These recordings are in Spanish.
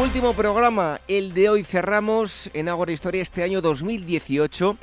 Último programa, el de hoy cerramos en Ágora Historia este año 2018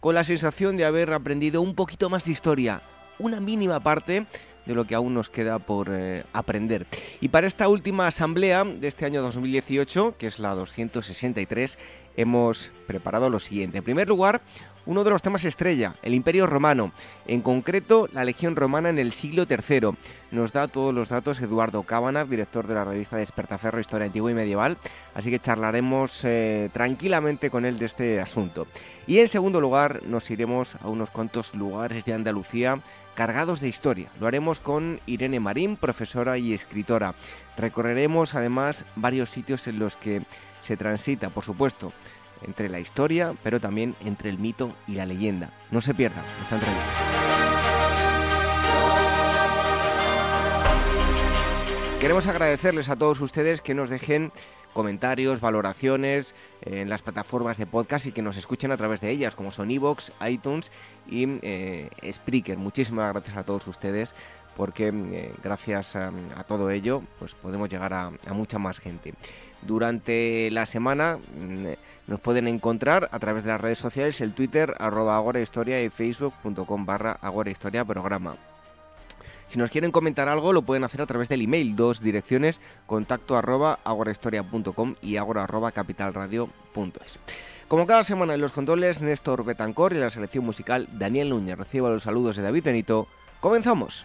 con la sensación de haber aprendido un poquito más de historia, una mínima parte de lo que aún nos queda por eh, aprender. Y para esta última asamblea de este año 2018, que es la 263, hemos preparado lo siguiente. En primer lugar, uno de los temas estrella, el Imperio Romano, en concreto la Legión Romana en el siglo III. Nos da todos los datos Eduardo Cábana, director de la revista Despertaferro Historia Antigua y Medieval, así que charlaremos eh, tranquilamente con él de este asunto. Y en segundo lugar, nos iremos a unos cuantos lugares de Andalucía cargados de historia. Lo haremos con Irene Marín, profesora y escritora. Recorreremos además varios sitios en los que se transita, por supuesto, entre la historia, pero también entre el mito y la leyenda. No se pierdan esta entrevista. Queremos agradecerles a todos ustedes que nos dejen comentarios, valoraciones en las plataformas de podcast y que nos escuchen a través de ellas, como son iVoox, iTunes y eh, Spreaker. Muchísimas gracias a todos ustedes porque eh, gracias a, todo ello pues podemos llegar a mucha más gente durante la semana. Mm, nos pueden encontrar a través de las redes sociales, el Twitter, arroba agorahistoria y facebook.com barra agorahistoria programa. Si nos quieren comentar algo, lo pueden hacer a través del email, dos direcciones, contacto arroba agorahistoria.com y agora arroba capitalradio.es. Como cada semana en los controles, Néstor Betancor y la selección musical Daniel Núñez. Reciba los saludos de David Benito. ¡Comenzamos!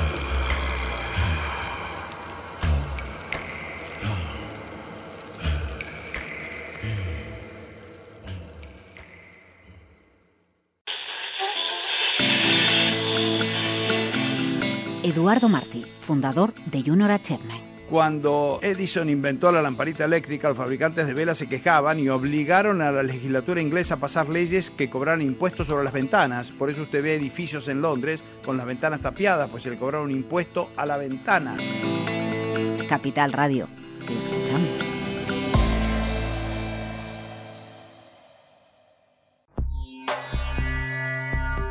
Eduardo Martí, fundador de Junior Acherne. Cuando Edison inventó la lamparita eléctrica, los fabricantes de velas se quejaban y obligaron a la legislatura inglesa a pasar leyes que cobraran impuestos sobre las ventanas. Por eso usted ve edificios en Londres con las ventanas tapiadas, pues se le cobraron un impuesto a la ventana. Capital Radio, te escuchamos.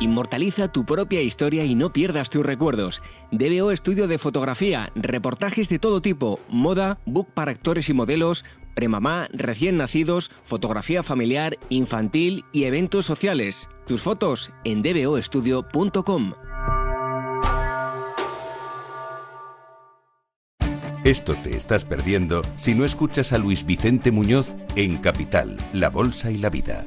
Inmortaliza tu propia historia y no pierdas tus recuerdos. DBO Estudio de Fotografía, reportajes de todo tipo, moda, book para actores y modelos, premamá, recién nacidos, fotografía familiar, infantil y eventos sociales. Tus fotos en dboestudio.com. Esto te estás perdiendo si no escuchas a Luis Vicente Muñoz en Capital, La Bolsa y la Vida.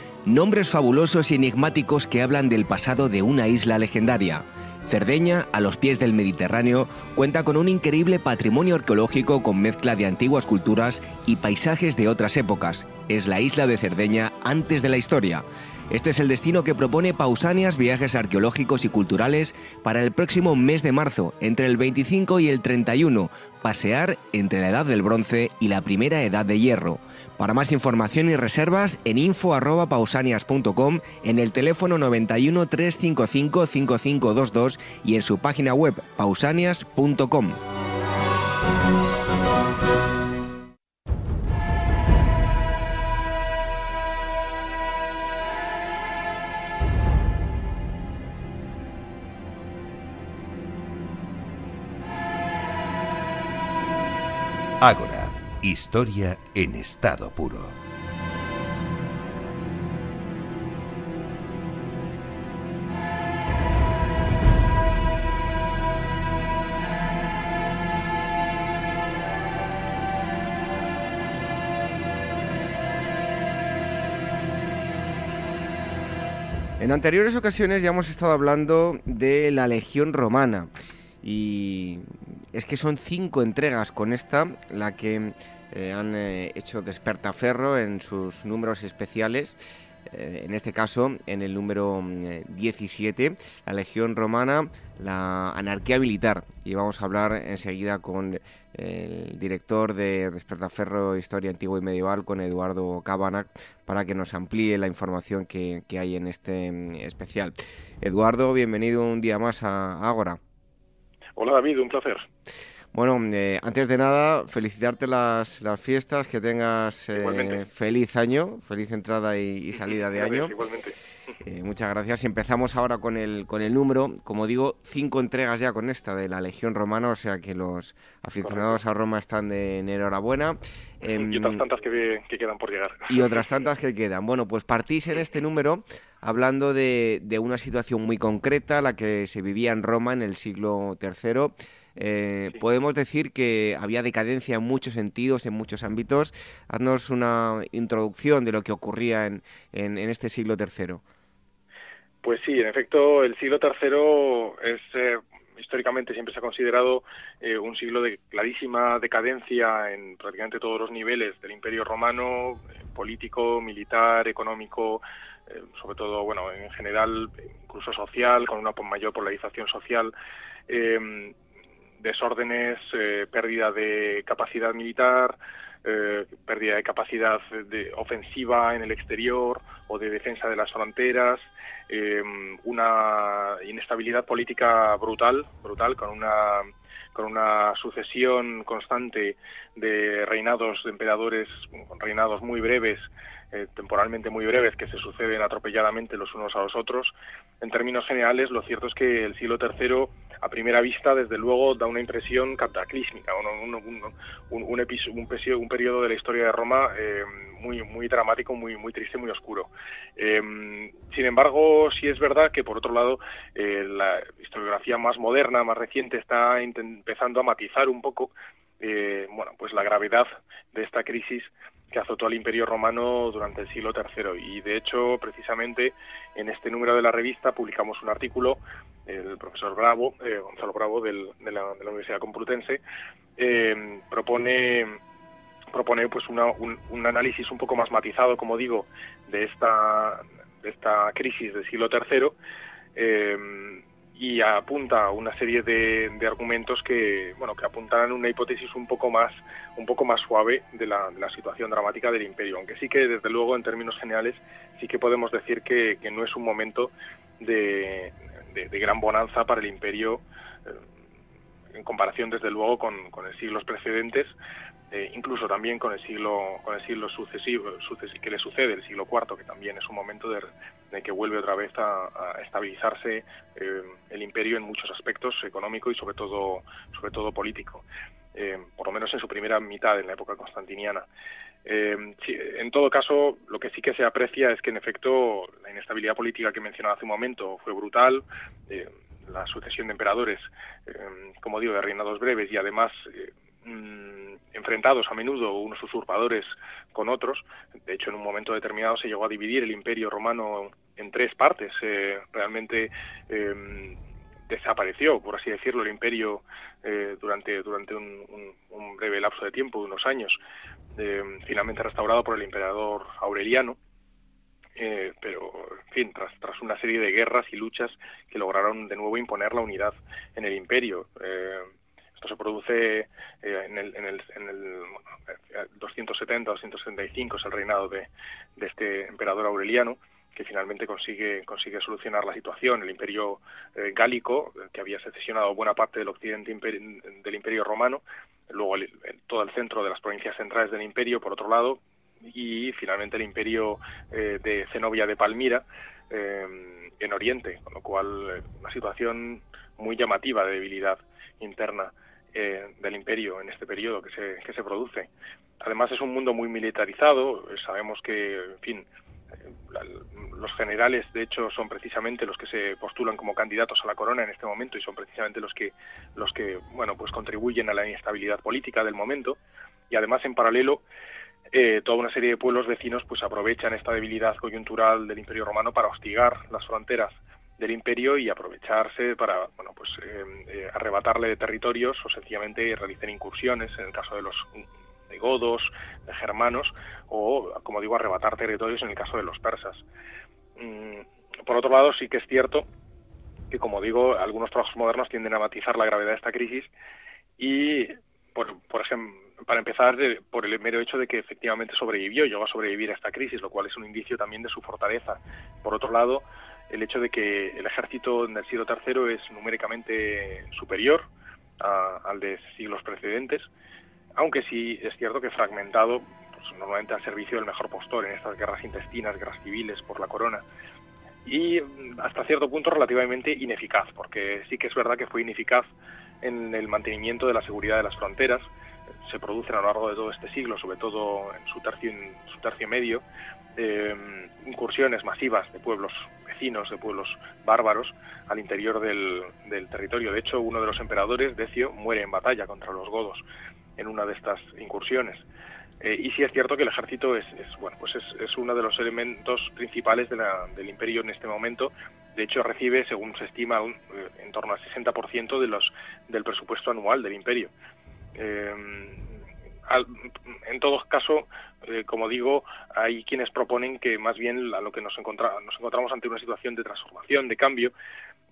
nombres fabulosos y enigmáticos que hablan del pasado de una isla legendaria. Cerdeña, a los pies del Mediterráneo, cuenta con un increíble patrimonio arqueológico con mezcla de antiguas culturas y paisajes de otras épocas. Es la isla de Cerdeña antes de la historia. Este es el destino que propone Pausanias Viajes Arqueológicos y Culturales para el próximo mes de marzo, entre el 25 y el 31, pasear entre la Edad del Bronce y la Primera Edad de Hierro. Para más información y reservas en info@pausanias.com, en el teléfono 91 355 5522 y en su página web pausanias.com. Ágora, historia en estado puro. En anteriores ocasiones ya hemos estado hablando de la Legión Romana y es que son cinco entregas con esta, la que eh, han eh, hecho Despertaferro en sus números especiales. Eh, en este caso, en el número 17, la Legión Romana, la anarquía militar. Y vamos a hablar enseguida con el director de Despertaferro Historia Antigua y Medieval, con Eduardo Cabanac, para que nos amplíe la información que, que hay en este mm, especial. Eduardo, bienvenido un día más a Ágora. Hola David, un placer. Bueno, eh, antes de nada, felicitarte las, las fiestas, que tengas eh, feliz año, feliz entrada y, salida de año. Igualmente. Eh, muchas gracias. Y empezamos ahora con el, con el número. Como digo, cinco entregas ya con esta de la Legión Romana, o sea que los aficionados a Roma están de enhorabuena. y otras em, tantas que, que, quedan por llegar. Y otras tantas que quedan. Bueno, pues partís en este número hablando de, de una situación muy concreta, la que se vivía en Roma en el siglo III eh, podemos decir que había decadencia en muchos sentidos, en muchos ámbitos. Haznos una introducción de lo que ocurría en, en, este siglo III. Pues sí, en efecto, el siglo III es eh, históricamente siempre se ha considerado eh, un siglo de clarísima decadencia en prácticamente todos los niveles del Imperio Romano, político, militar, económico, sobre todo, bueno, en general, incluso social, con una mayor polarización social desórdenes, eh, pérdida de capacidad militar, eh, pérdida de capacidad de ofensiva en el exterior o de defensa de las fronteras, eh, una inestabilidad política brutal, brutal, con una con una sucesión constante de reinados de emperadores, reinados muy breves, temporalmente muy breves, que se suceden atropelladamente los unos a los otros. En términos generales, lo cierto es que el siglo III a primera vista, desde luego, da una impresión cataclísmica, un, un, un, periodo de la historia de Roma eh, muy, dramático, muy, triste, muy oscuro. Eh, sin embargo, sí es verdad que, por otro lado, eh, la historiografía más moderna, más reciente, está empezando a matizar un poco bueno, pues la gravedad de esta crisis que azotó al Imperio Romano durante el siglo III. Y de hecho, precisamente en este número de la revista publicamos un artículo, el profesor Bravo, eh, Gonzalo Bravo, de, la, Universidad Complutense, eh, propone propone pues un, un, análisis un poco más matizado, como digo, de esta de esta crisis del siglo III. Y apunta a una serie de, argumentos que bueno que apuntan una hipótesis un poco más un poco más suave de la, situación dramática del imperio. Aunque sí que desde luego en términos generales sí que podemos decir que, no es un momento de, gran bonanza para el imperio eh, en comparación desde luego con, con siglos precedentes eh, incluso también con el siglo con el siglo sucesivo, que le sucede el siglo IV que también es un momento de, que vuelve otra vez a, estabilizarse eh, el imperio en muchos aspectos económico y sobre todo sobre todo político eh, por lo menos en su primera mitad en la época constantiniana en todo caso, lo que sí que se aprecia es que, en efecto, la inestabilidad política que mencionaba hace un momento fue brutal. la sucesión de emperadores, como digo, de reinados breves y además Mm, enfrentados a menudo unos usurpadores con otros. De hecho, en un momento determinado se llegó a dividir el imperio romano en tres partes. Eh, realmente em, desapareció, por así decirlo, el imperio eh, durante, durante un, breve lapso de tiempo, de unos años, em, finalmente restaurado por el emperador Aureliano. eh, pero, en fin, tras, tras una serie de guerras y luchas que lograron de nuevo imponer la unidad en el imperio. Eh, esto se produce eh, en el, en el, en el 270-275, es el reinado de, este emperador Aureliano, que finalmente consigue, consigue solucionar la situación. El imperio gálico, que había secesionado buena parte del occidente del imperio romano, luego todo el centro de las provincias centrales del imperio, por otro lado, y finalmente el imperio eh, de Zenobia de Palmira eh, en Oriente, con lo cual eh, una situación muy llamativa de debilidad interna del imperio en este periodo que se, que se produce. Además es un mundo muy militarizado, sabemos que, en fin, los generales, de hecho, son precisamente los que se postulan como candidatos a la corona en este momento y son precisamente los que, los que, bueno, pues contribuyen a la inestabilidad política del momento. Y además, en paralelo, eh, toda una serie de pueblos vecinos pues aprovechan esta debilidad coyuntural del Imperio Romano para hostigar las fronteras del imperio y aprovecharse para bueno pues eh, eh, arrebatarle territorios o sencillamente realizar incursiones en el caso de los de godos, de germanos o como digo arrebatar territorios en el caso de los persas. Mm, por otro lado sí que es cierto que como digo algunos trabajos modernos tienden a matizar la gravedad de esta crisis y por, por ejemplo para empezar, por el mero hecho de que efectivamente sobrevivió, llegó a sobrevivir a esta crisis, lo cual es un indicio también de su fortaleza. Por otro lado, el hecho de que el ejército del siglo III es numéricamente superior al de siglos precedentes, aunque sí es cierto que fragmentado, pues, normalmente al servicio del mejor postor en estas guerras intestinas, guerras civiles por la corona, y hasta cierto punto relativamente ineficaz, porque sí que es verdad que fue ineficaz en el mantenimiento de la seguridad de las fronteras, se producen a lo largo de todo este siglo, sobre todo en su tercio, en su tercio medio, eh, incursiones masivas de pueblos vecinos, de pueblos bárbaros al interior del, territorio. De hecho, uno de los emperadores, Decio, muere en batalla contra los godos en una de estas incursiones. Eh, y sí es cierto que el ejército es, bueno, pues es, uno de los elementos principales del imperio en este momento. De hecho, recibe, según se estima, eh, en torno al 60% de los, del presupuesto anual del imperio. Eh, en todo caso, eh, como digo, hay quienes proponen que más bien a lo que nos, nos encontramos ante una situación de transformación, de cambio.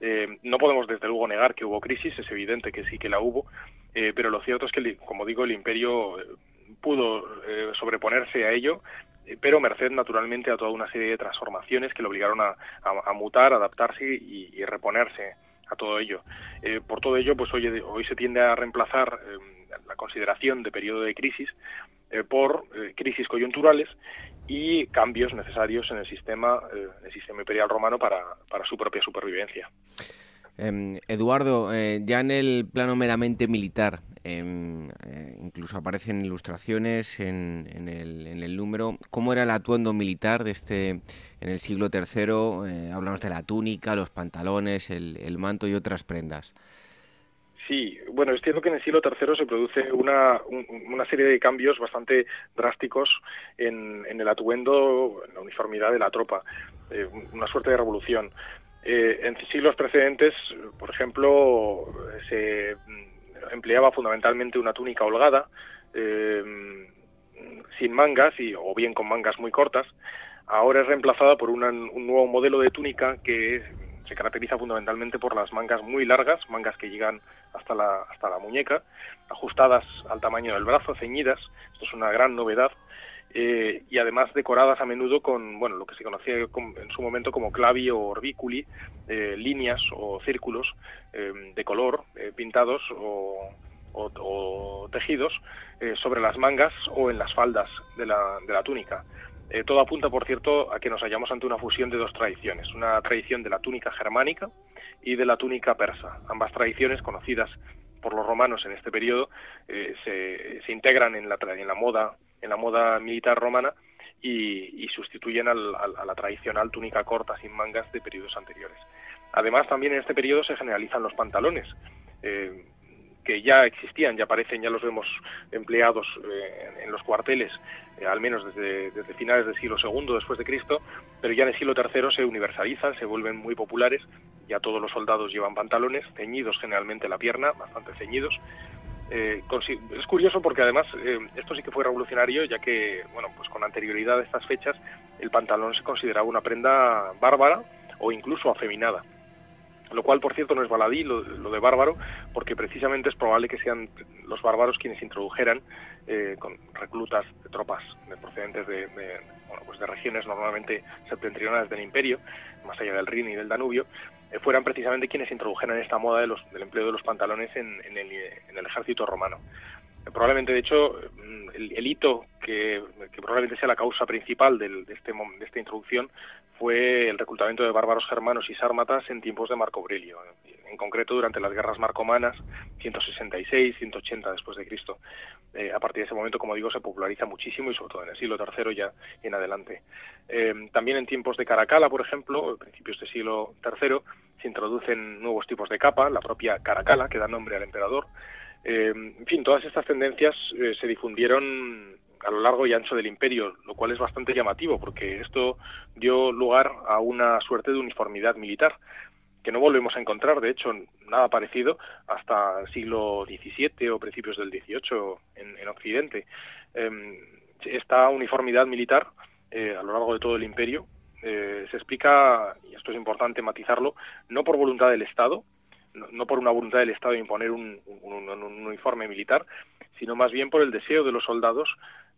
Eh, no podemos desde luego negar que hubo crisis, es evidente que sí que la hubo, pero lo cierto es que, como digo, el imperio pudo sobreponerse a ello, pero merced naturalmente a toda una serie de transformaciones que le obligaron a, mutar, adaptarse y, reponerse a todo ello. por todo ello, pues hoy, hoy se tiende a reemplazar la consideración de periodo de crisis eh, por eh, crisis coyunturales y cambios necesarios en el sistema, eh, el sistema imperial romano para, para su propia supervivencia. Em, Eduardo, ya en el plano meramente militar, em, incluso aparecen ilustraciones en, en, el, en, el, número, ¿cómo era el atuendo militar de este en el siglo III? hablamos de la túnica, los pantalones, el manto y otras prendas. Sí, bueno, es cierto que en el siglo III se produce una, una serie de cambios bastante drásticos en, el atuendo, en la uniformidad de la tropa, eh, una suerte de revolución. Eh, en siglos precedentes, por ejemplo, se empleaba fundamentalmente una túnica holgada, eh, sin mangas y, o bien con mangas muy cortas. Ahora es reemplazada por un nuevo modelo de túnica que se caracteriza fundamentalmente por las mangas muy largas, mangas que llegan hasta la, hasta la muñeca, ajustadas al tamaño del brazo, ceñidas, esto es una gran novedad, eh, y además decoradas a menudo con bueno lo que se conocía en su momento como clavi o orbiculi, eh, líneas o círculos eh, de color pintados o, o tejidos sobre las mangas o en las faldas de la, de la túnica. Eh, todo apunta, por cierto, a que nos hallamos ante una fusión de dos tradiciones, una tradición de la túnica germánica y de la túnica persa. Ambas tradiciones, conocidas por los romanos en este periodo, eh, se, integran en la, en la moda en la moda militar romana y, sustituyen a la tradicional túnica corta sin mangas de periodos anteriores. Además, también en este periodo se generalizan los pantalones. Eh, que ya existían, ya aparecen, ya los vemos empleados eh, en los cuarteles, eh, al menos desde, desde, finales del siglo II después de Cristo, pero ya en el siglo III se universalizan, se vuelven muy populares, ya todos los soldados llevan pantalones, ceñidos generalmente la pierna, bastante ceñidos, Eh, es curioso porque además eh, esto sí que fue revolucionario, ya que, bueno, pues con anterioridad a estas fechas, el pantalón se consideraba una prenda bárbara o incluso afeminada. Lo cual, por cierto, no es baladí lo, de bárbaro, porque precisamente es probable que sean los bárbaros quienes introdujeran eh, con reclutas de tropas de procedentes de, bueno, pues de regiones normalmente septentrionales del imperio, más allá del Rin y del Danubio, eh, fueran precisamente quienes introdujeran esta moda de los, del empleo de los pantalones en, en, el, en el ejército romano. Probablemente de hecho mm, el, hito que, probablemente sea la causa principal de, este, de esta introducción fue el reclutamiento de bárbaros germanos y sármatas en tiempos de Marco Aurelio, en concreto durante las guerras marcomanas 166, 180 después de Cristo. Eh, a partir de ese momento, como digo, se populariza muchísimo y sobre todo en el siglo III ya en adelante. Eh, también en tiempos de Caracala, por ejemplo, principios del siglo III, se introducen nuevos tipos de capa, la propia Caracala, que da nombre al emperador, eh, en fin, todas estas tendencias se difundieron a lo largo y ancho del imperio, lo cual es bastante llamativo porque esto dio lugar a una suerte de uniformidad militar que no volvemos a encontrar, de hecho, nada parecido hasta el siglo XVII o principios del XVIII en, Occidente. Em, esta uniformidad militar eh, a lo largo de todo el imperio se explica, y esto es importante matizarlo, no por voluntad del Estado, no, por una voluntad del Estado de imponer un, uniforme militar, sino más bien por el deseo de los soldados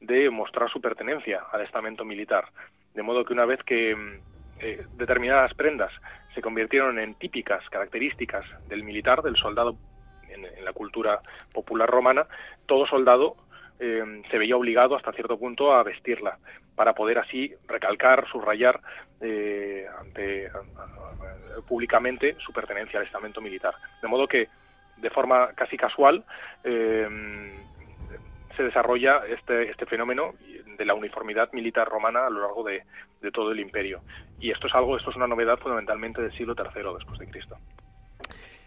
de mostrar su pertenencia al estamento militar. De modo que una vez que mm, eh, determinadas prendas se convirtieron en típicas características del militar, del soldado en, la cultura popular romana, todo soldado eh, se veía obligado hasta cierto punto a vestirla para poder así recalcar, subrayar eh, ante, públicamente su pertenencia al estamento militar. De modo que, de forma casi casual, eh, se desarrolla este, este fenómeno de la uniformidad militar romana a lo largo de, de todo el imperio. Y esto es algo, esto es una novedad fundamentalmente del siglo III después de Cristo.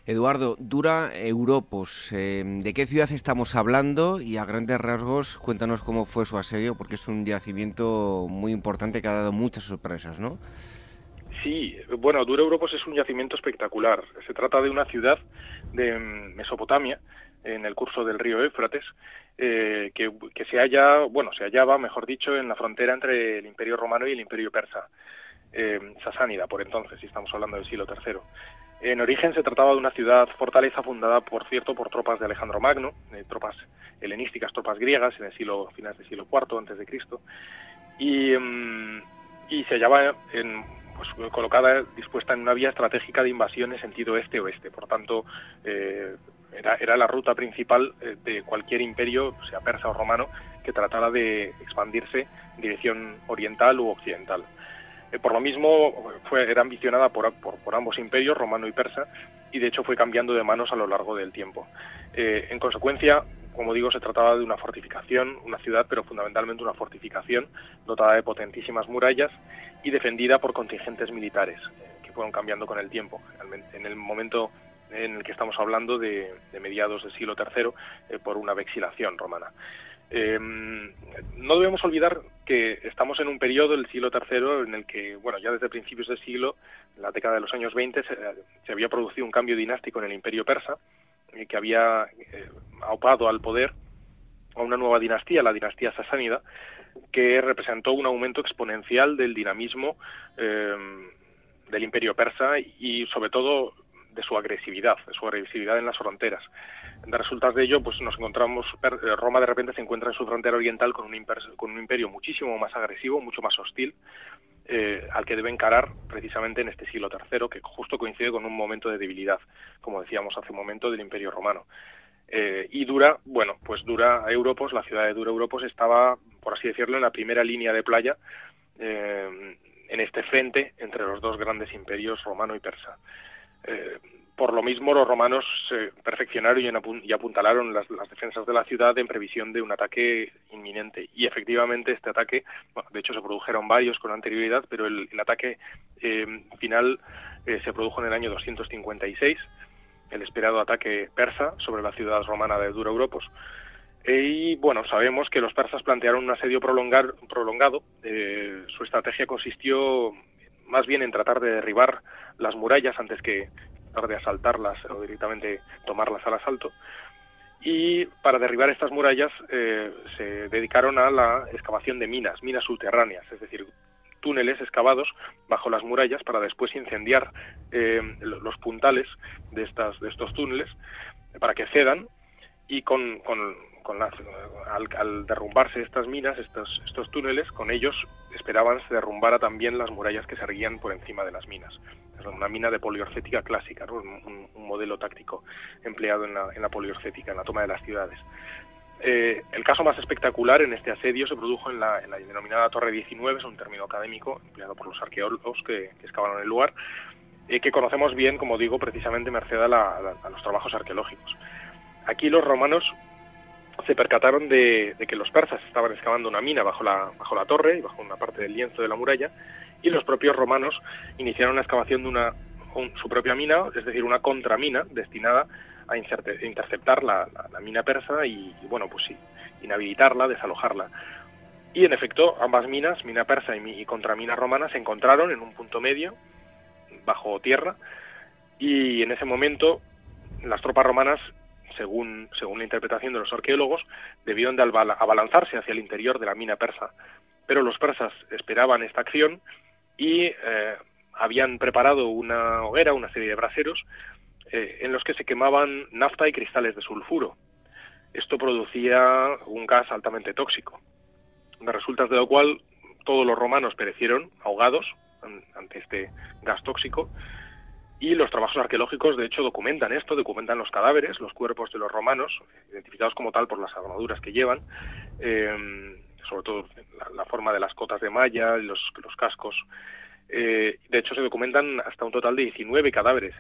Eduardo, dura Europos. Eh, ¿De qué ciudad estamos hablando? Y a grandes rasgos, cuéntanos cómo fue su asedio, porque es un yacimiento muy importante que ha dado muchas sorpresas, ¿no? Sí, bueno, Dura Europos es un yacimiento espectacular. Se trata de una ciudad de Mesopotamia, en el curso del río Éufrates, eh, que, se halla, bueno, se hallaba, mejor dicho, en la frontera entre el Imperio Romano y el Imperio Persa, eh, sasánida, por entonces, si estamos hablando del siglo III. En origen se trataba de una ciudad fortaleza fundada, por cierto, por tropas de Alejandro Magno, eh, tropas helenísticas, tropas griegas en el siglo finales del siglo IV antes de Cristo, y, mm, y se hallaba en, pues, colocada, dispuesta en una vía estratégica de invasión en sentido este-oeste. Por tanto, eh, era, era, la ruta principal eh, de cualquier imperio, sea persa o romano, que tratara de expandirse en dirección oriental u occidental. Eh, por lo mismo, fue, era ambicionada por, por, ambos imperios, romano y persa, y de hecho fue cambiando de manos a lo largo del tiempo. Eh, en consecuencia, como digo, se trataba de una fortificación, una ciudad, pero fundamentalmente una fortificación dotada de potentísimas murallas y defendida por contingentes militares eh, que fueron cambiando con el tiempo. En el momento en el que estamos hablando de, mediados del siglo III por una vexilación romana. Eh, no debemos olvidar que estamos en un periodo, el siglo III, en el que, bueno, ya desde principios del siglo, en la década de los años 20, se, había producido un cambio dinástico en el imperio persa, eh, que había eh, aupado al poder a una nueva dinastía, la dinastía sasánida, que representó un aumento exponencial del dinamismo eh, del imperio persa y, sobre todo, de su agresividad, de su agresividad en las fronteras. De resultas de ello, pues nos encontramos, eh, Roma de repente se encuentra en su frontera oriental con un, con un imperio muchísimo más agresivo, mucho más hostil, eh, al que debe encarar precisamente en este siglo III, que justo coincide con un momento de debilidad, como decíamos hace un momento, del imperio romano. Eh, y Dura, bueno, pues Dura Europos, la ciudad de Dura Europos estaba, por así decirlo, en la primera línea de playa en este frente entre los dos grandes imperios romano y persa por lo mismo, los romanos se perfeccionaron y apuntalaron las, defensas de la ciudad en previsión de un ataque inminente. Y efectivamente este ataque, de hecho se produjeron varios con anterioridad, pero el, ataque eh, final eh, se produjo en el año 256, el esperado ataque persa sobre la ciudad romana de Dura Europos. Y bueno, sabemos que los persas plantearon un asedio prolongado. Eh, su estrategia consistió más bien en tratar de derribar las murallas antes que de asaltarlas o directamente tomarlas al asalto. y para derribar estas murallas eh, se dedicaron a la excavación de minas, minas subterráneas, es decir, túneles excavados bajo las murallas para después incendiar eh, los puntales de, estas, de estos túneles para que cedan y con, con, al, derrumbarse estas minas, estos, estos túneles, con ellos esperaban se derrumbara también las murallas que se erguían por encima de las minas. Una mina de poliorcética clásica, un, modelo táctico empleado en la, en la poliorcética, en la toma de las ciudades. Eh, el caso más espectacular en este asedio se produjo en la, denominada Torre 19, es un término académico empleado por los arqueólogos que, que excavaron el lugar, eh, que conocemos bien, como digo, precisamente merced a los trabajos arqueológicos. Aquí los romanos se percataron de, que los persas estaban excavando una mina bajo la, bajo la torre y bajo una parte del lienzo de la muralla, y los propios romanos iniciaron la excavación de una, su propia mina, es decir, una contramina destinada a interceptar la, mina persa y, bueno, pues sí, inhabilitarla, desalojarla. Y en efecto, ambas minas, mina persa y, y contramina romana, se encontraron en un punto medio, bajo tierra, y en ese momento las tropas romanas según, según la interpretación de los arqueólogos, debieron de abalanzarse hacia el interior de la mina persa. Pero los persas esperaban esta acción y eh, habían preparado una hoguera, una serie de braseros, eh, en los que se quemaban nafta y cristales de sulfuro. Esto producía un gas altamente tóxico, de resultas de lo cual todos los romanos perecieron ahogados ante este gas tóxico y los trabajos arqueológicos, de hecho, documentan esto, documentan los cadáveres, los cuerpos de los romanos, identificados como tal por las armaduras que llevan, eh, sobre todo la, forma de las cotas de malla, los, los cascos. Eh, de hecho, se documentan hasta un total de 19 cadáveres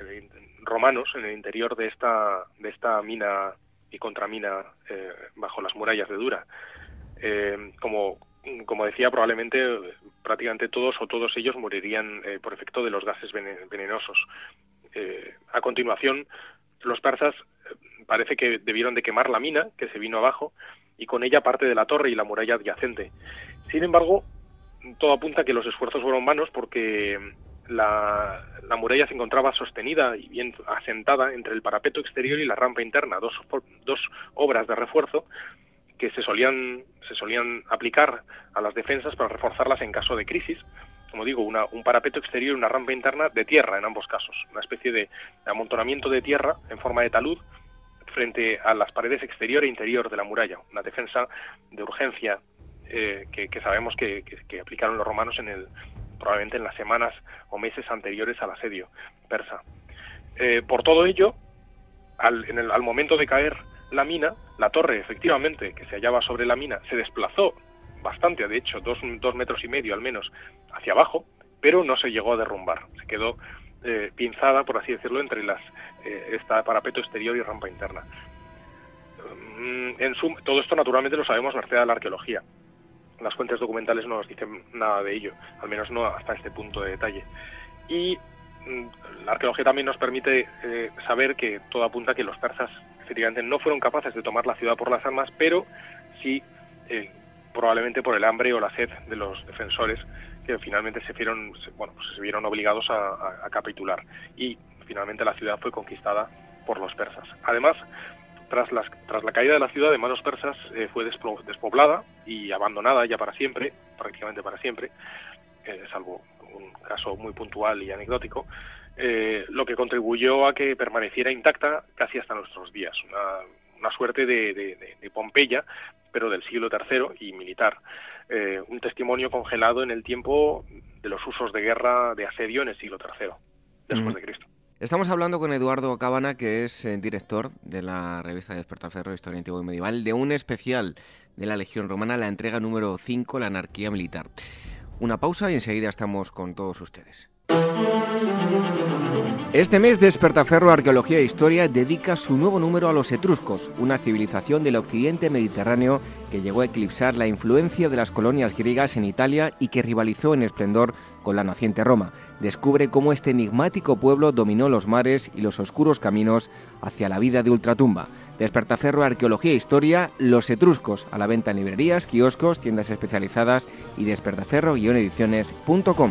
romanos en el interior de esta, de esta mina y contramina eh, bajo las murallas de Dura. como, como decía, probablemente prácticamente todos o todos ellos morirían eh, por efecto de los gases venenosos. Eh, a continuación, los persas eh, parece que debieron de quemar la mina que se vino abajo y con ella parte de la torre y la muralla adyacente. Sin embargo, todo apunta a que los esfuerzos fueron vanos porque la, la, muralla se encontraba sostenida y bien asentada entre el parapeto exterior y la rampa interna, dos, dos obras de refuerzo que se solían, se solían aplicar a las defensas para reforzarlas en caso de crisis. Como digo, una, un parapeto exterior y una rampa interna de tierra en ambos casos, una especie de amontonamiento de tierra en forma de talud frente a las paredes exterior e interior de la muralla, una defensa de urgencia eh, que, sabemos que, aplicaron los romanos en el, probablemente en las semanas o meses anteriores al asedio persa. Eh, por todo ello, al, en el, al momento de caer la mina, la torre efectivamente que se hallaba sobre la mina se desplazó bastante, de hecho, dos, dos metros y medio al menos hacia abajo, pero no se llegó a derrumbar, se quedó eh, pinzada, por así decirlo, entre las eh, parapeto exterior y rampa interna. Mm, en todo esto naturalmente lo sabemos merced a la arqueología. Las fuentes documentales no nos dicen nada de ello, al menos no hasta este punto de detalle. Y mm, la arqueología también nos permite eh, saber que todo apunta a que los persas efectivamente no fueron capaces de tomar la ciudad por las armas, pero sí eh, probablemente por el hambre o la sed de los defensores que finalmente se vieron, bueno, pues se vieron obligados a, capitular y finalmente la ciudad fue conquistada por los persas. Además, tras, tras la caída de la ciudad de manos persas eh, fue despoblada y abandonada ya para siempre, prácticamente para siempre, eh, salvo un caso muy puntual y anecdótico, eh, lo que contribuyó a que permaneciera intacta casi hasta nuestros días. Una, suerte de, Pompeya, pero del siglo III y militar. Eh, un testimonio congelado en el tiempo de los usos de guerra de asedio en el siglo III, después de Cristo. Estamos hablando con Eduardo Cabana, que es eh, director de la revista Despertaferro, Historia Antigua y Medieval, de un especial de la Legión Romana, la entrega número 5, la anarquía militar. Una pausa y enseguida estamos con todos ustedes. Este mes Despertaferro Arqueología e Historia dedica su nuevo número a los etruscos, una civilización del occidente mediterráneo que llegó a eclipsar la influencia de las colonias griegas en Italia y que rivalizó en esplendor con la naciente Roma. Descubre cómo este enigmático pueblo dominó los mares y los oscuros caminos hacia la vida de ultratumba. Despertaferro Arqueología e Historia, Los Etruscos, a la venta en librerías, kioscos, tiendas especializadas y despertaferro-ediciones.com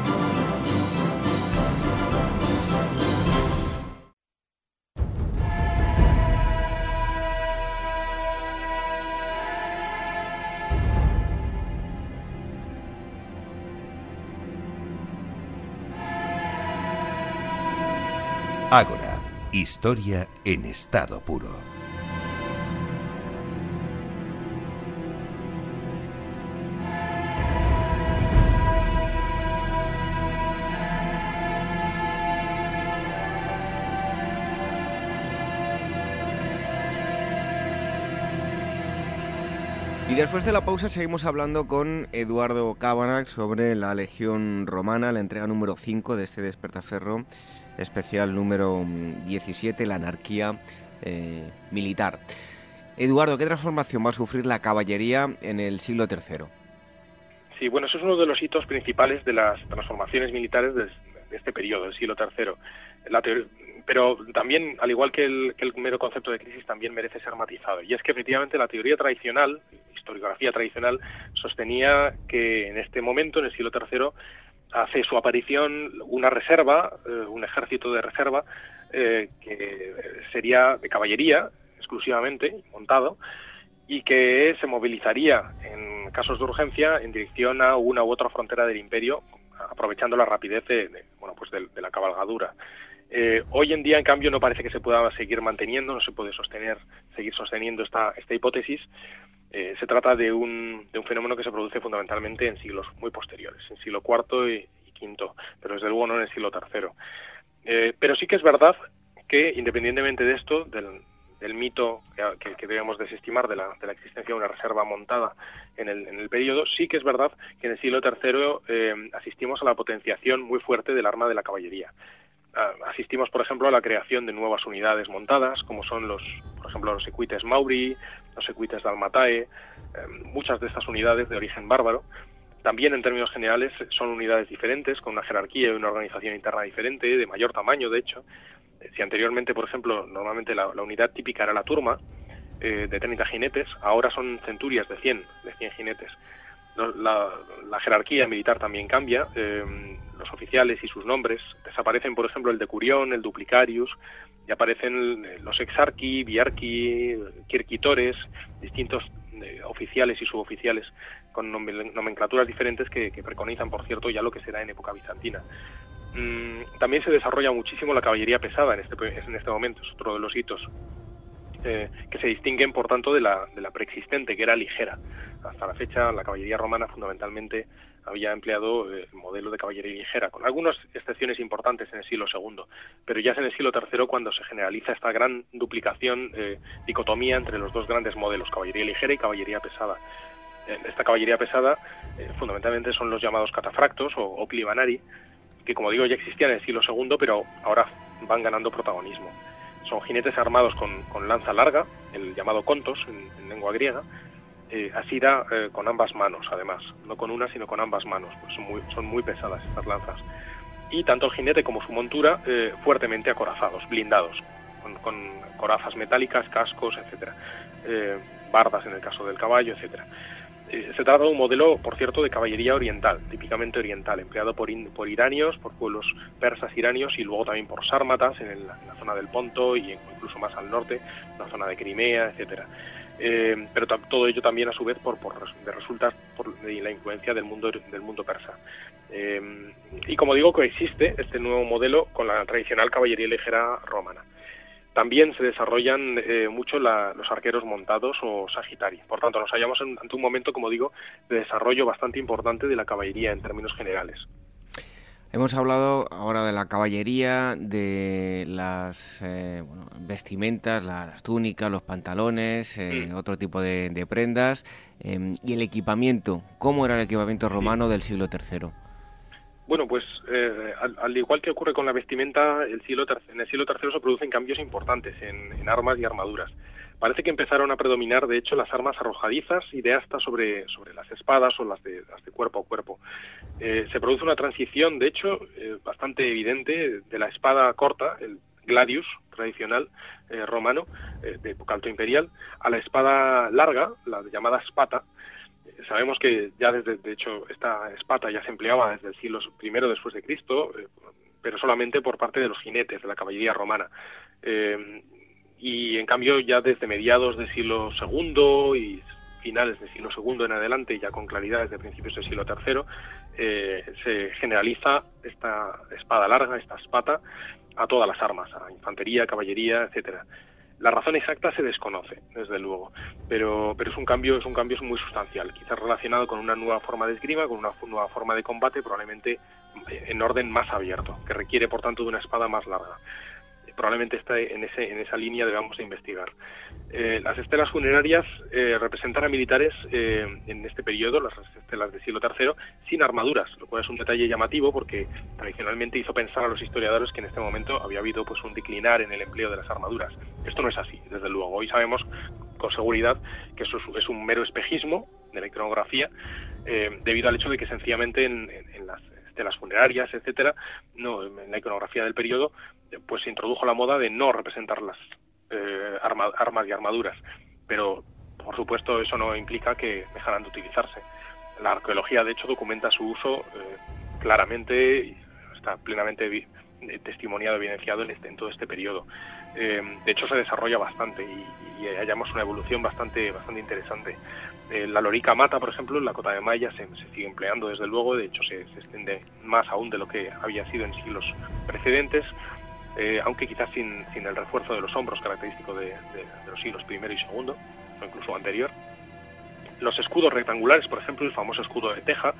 Ágora, historia en estado puro. Y después de la pausa seguimos hablando con Eduardo Cabanac sobre la Legión Romana, la entrega número 5 de este despertaferro especial número 17, la anarquía eh, militar. Eduardo, ¿qué transformación va a sufrir la caballería en el siglo III? Sí, bueno, eso es uno de los hitos principales de las transformaciones militares de, este periodo, del siglo III. La pero también, al igual que el, que el, mero concepto de crisis, también merece ser matizado. Y es que efectivamente la teoría tradicional, historiografía tradicional, sostenía que en este momento, en el siglo III, hace su aparición una reserva, eh, un ejército de reserva, eh, que sería de caballería exclusivamente, montado, y que se movilizaría en casos de urgencia en dirección a una u otra frontera del imperio, aprovechando la rapidez de, bueno, pues de, la cabalgadura. Eh, hoy en día, en cambio, no parece que se pueda seguir manteniendo, no se puede sostener, seguir sosteniendo esta, esta hipótesis. Se trata de un, de un fenómeno que se produce fundamentalmente en siglos muy posteriores, en siglo IV y, V, pero desde luego no en el siglo III. Eh, pero sí que es verdad que, independientemente de esto, del, mito que, que, debemos desestimar de la, de la, existencia de una reserva montada en el, en el periodo, sí que es verdad que en el siglo III eh, asistimos a la potenciación muy fuerte del arma de la caballería. Ah, asistimos, por ejemplo, a la creación de nuevas unidades montadas, como son los, por ejemplo, los equites Mauri, los equites Dalmatae, eh, muchas de estas unidades de origen bárbaro, también en términos generales son unidades diferentes, con una jerarquía y una organización interna diferente, de mayor tamaño de hecho. Eh, si anteriormente, por ejemplo, normalmente la, unidad típica era la turma, eh, de 30 jinetes, ahora son centurias de 100, de 100 jinetes. La, jerarquía militar también cambia, eh, los oficiales y sus nombres, desaparecen por ejemplo el decurión, el duplicarius, y aparecen los exarqui, biarqui, quirquitores, distintos oficiales y suboficiales con nomenclaturas diferentes que, preconizan, por cierto, ya lo que será en época bizantina. Mm, también se desarrolla muchísimo la caballería pesada en este, en este momento, es otro de los hitos eh, que se distinguen, por tanto, de la, de la preexistente, que era ligera. Hasta la fecha, la caballería romana fundamentalmente había empleado eh, el modelo de caballería ligera, con algunas excepciones importantes en el siglo II, pero ya es en el siglo III cuando se generaliza esta gran duplicación, eh, dicotomía entre los dos grandes modelos, caballería ligera y caballería pesada esta caballería pesada eh, fundamentalmente son los llamados catafractos o, o, clivanari, que como digo ya existían en el siglo II, pero ahora van ganando protagonismo. Son jinetes armados con, lanza larga, el llamado contos en, lengua griega, eh, asida eh, con ambas manos, además, no con una, sino con ambas manos, pues son, muy, son muy pesadas estas lanzas. Y tanto el jinete como su montura eh, fuertemente acorazados, blindados, con, con, corazas metálicas, cascos, etcétera, bardas en el caso del caballo, etcétera. Eh, se trata de un modelo, por cierto, de caballería oriental, típicamente oriental, empleado por, iranios, por pueblos persas iranios y luego también por sármatas en, la zona del Ponto y incluso más al norte, en la zona de Crimea, etcétera. Eh, pero todo ello también a su vez por, por de resultas por la influencia del mundo del mundo persa. Eh, y como digo, coexiste este nuevo modelo con la tradicional caballería ligera romana. También se desarrollan eh, mucho los arqueros montados o sagitari. Por tanto, nos hallamos ante un momento, como digo, de desarrollo bastante importante de la caballería en términos generales. Hemos hablado ahora de la caballería, de las eh, vestimentas, las túnicas, los pantalones, eh, mm. otro tipo de, prendas em, y el equipamiento. ¿Cómo era el equipamiento romano del siglo III? Bueno, pues eh, al, igual que ocurre con la vestimenta, el siglo en el siglo III se producen cambios importantes en armas y armaduras parece que empezaron a predominar, de hecho, las armas arrojadizas y de asta sobre, sobre las espadas o las de, las de cuerpo a cuerpo. Eh, se produce una transición, de hecho, eh, bastante evidente de la espada corta, el gladius tradicional eh, romano, de época alto imperial, a la espada larga, la llamada spata, sabemos que ya desde, de hecho, esta espata ya se empleaba desde el siglo I después de Cristo, pero solamente por parte de los jinetes de la caballería romana y en cambio ya desde mediados del siglo II y finales del siglo II en adelante, ya con claridad desde principios del siglo III, eh, se generaliza esta espada larga, esta espata, a todas las armas, a infantería, caballería, etcétera. La razón exacta se desconoce, desde luego, pero, es un cambio, es un cambio muy sustancial, quizás relacionado con una nueva forma de esgrima, con una nueva forma de combate, probablemente en orden más abierto, que requiere por tanto de una espada más larga probablemente está en, ese, en esa línea debamos investigar. Eh, las estelas funerarias eh, representan a militares eh, en este periodo, las estelas del siglo III, sin armaduras, lo cual es un detalle llamativo porque tradicionalmente hizo pensar a los historiadores que en este momento había habido pues un declinar en el empleo de las armaduras. Esto no es así, desde luego. Hoy sabemos con seguridad que eso es, un mero espejismo de la iconografía debido al hecho de que sencillamente en, en las estelas funerarias, etcétera, no, en la iconografía del periodo pues se introdujo la moda de no representar las eh, armas y armaduras, pero por supuesto eso no implica que dejaran de utilizarse. La arqueología de hecho documenta su uso eh, claramente y está plenamente eh, testimoniado, evidenciado en, este, en todo este periodo. de hecho se desarrolla bastante y, hallamos una evolución bastante, bastante interesante. La lorica mata, por ejemplo, en la cota de malla se, sigue empleando desde luego, de hecho se, extiende más aún de lo que había sido en siglos precedentes. Eh, aunque quizás sin, sin, el refuerzo de los hombros característico de, los siglos I y II, o incluso anterior. Los escudos rectangulares, por ejemplo, el famoso escudo de teja,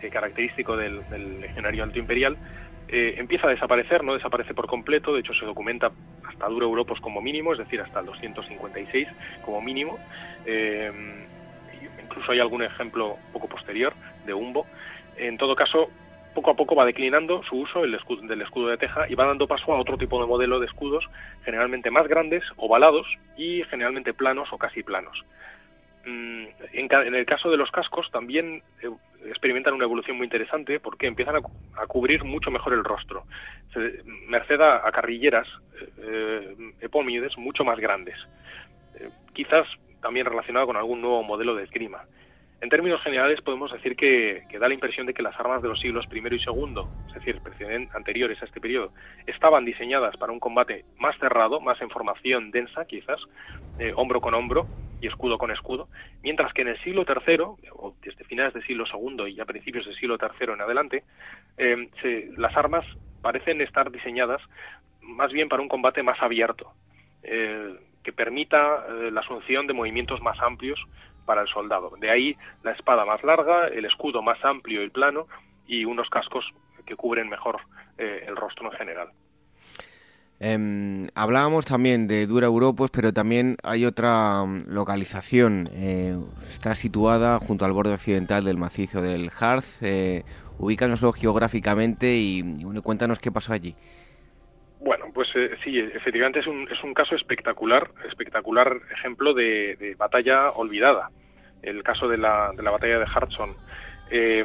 eh, característico del, legionario antiimperial, eh, empieza a desaparecer, no desaparece por completo, de hecho se documenta hasta Duro Europos como mínimo, es decir, hasta el 256 como mínimo. Incluso hay algún ejemplo poco posterior de Umbo. En todo caso, poco a poco va declinando su uso del escudo de teja y va dando paso a otro tipo de modelo de escudos, generalmente más grandes, ovalados y generalmente planos o casi planos. Mm, en, el caso de los cascos también eh, experimentan una evolución muy interesante porque empiezan a, cubrir mucho mejor el rostro, merced a, carrilleras eh, epómides mucho más grandes, eh, quizás también relacionado con algún nuevo modelo de esgrima. En términos generales podemos decir que, da la impresión de que las armas de los siglos I y II, es decir, anteriores a este periodo, estaban diseñadas para un combate más cerrado, más en formación densa quizás, hombro con hombro y escudo con escudo, mientras que en el siglo III, o desde finales del siglo II y a principios del siglo III en adelante, eh, las armas parecen estar diseñadas más bien para un combate más abierto, eh, que permita la asunción de movimientos más amplios para el soldado. De ahí la espada más larga, el escudo más amplio y plano y unos cascos que cubren mejor eh, el rostro en general. Em, hablábamos también de Dura Europos, pero también hay otra mm, localización. Eh, está situada junto al borde occidental del macizo del Harz. Eh, ubícanoslo geográficamente y, bueno, cuéntanos qué pasó allí. Bueno, pues eh, sí, efectivamente es un, es un caso espectacular, espectacular ejemplo de, batalla olvidada. El caso de la, de la batalla de Hartson. Eh,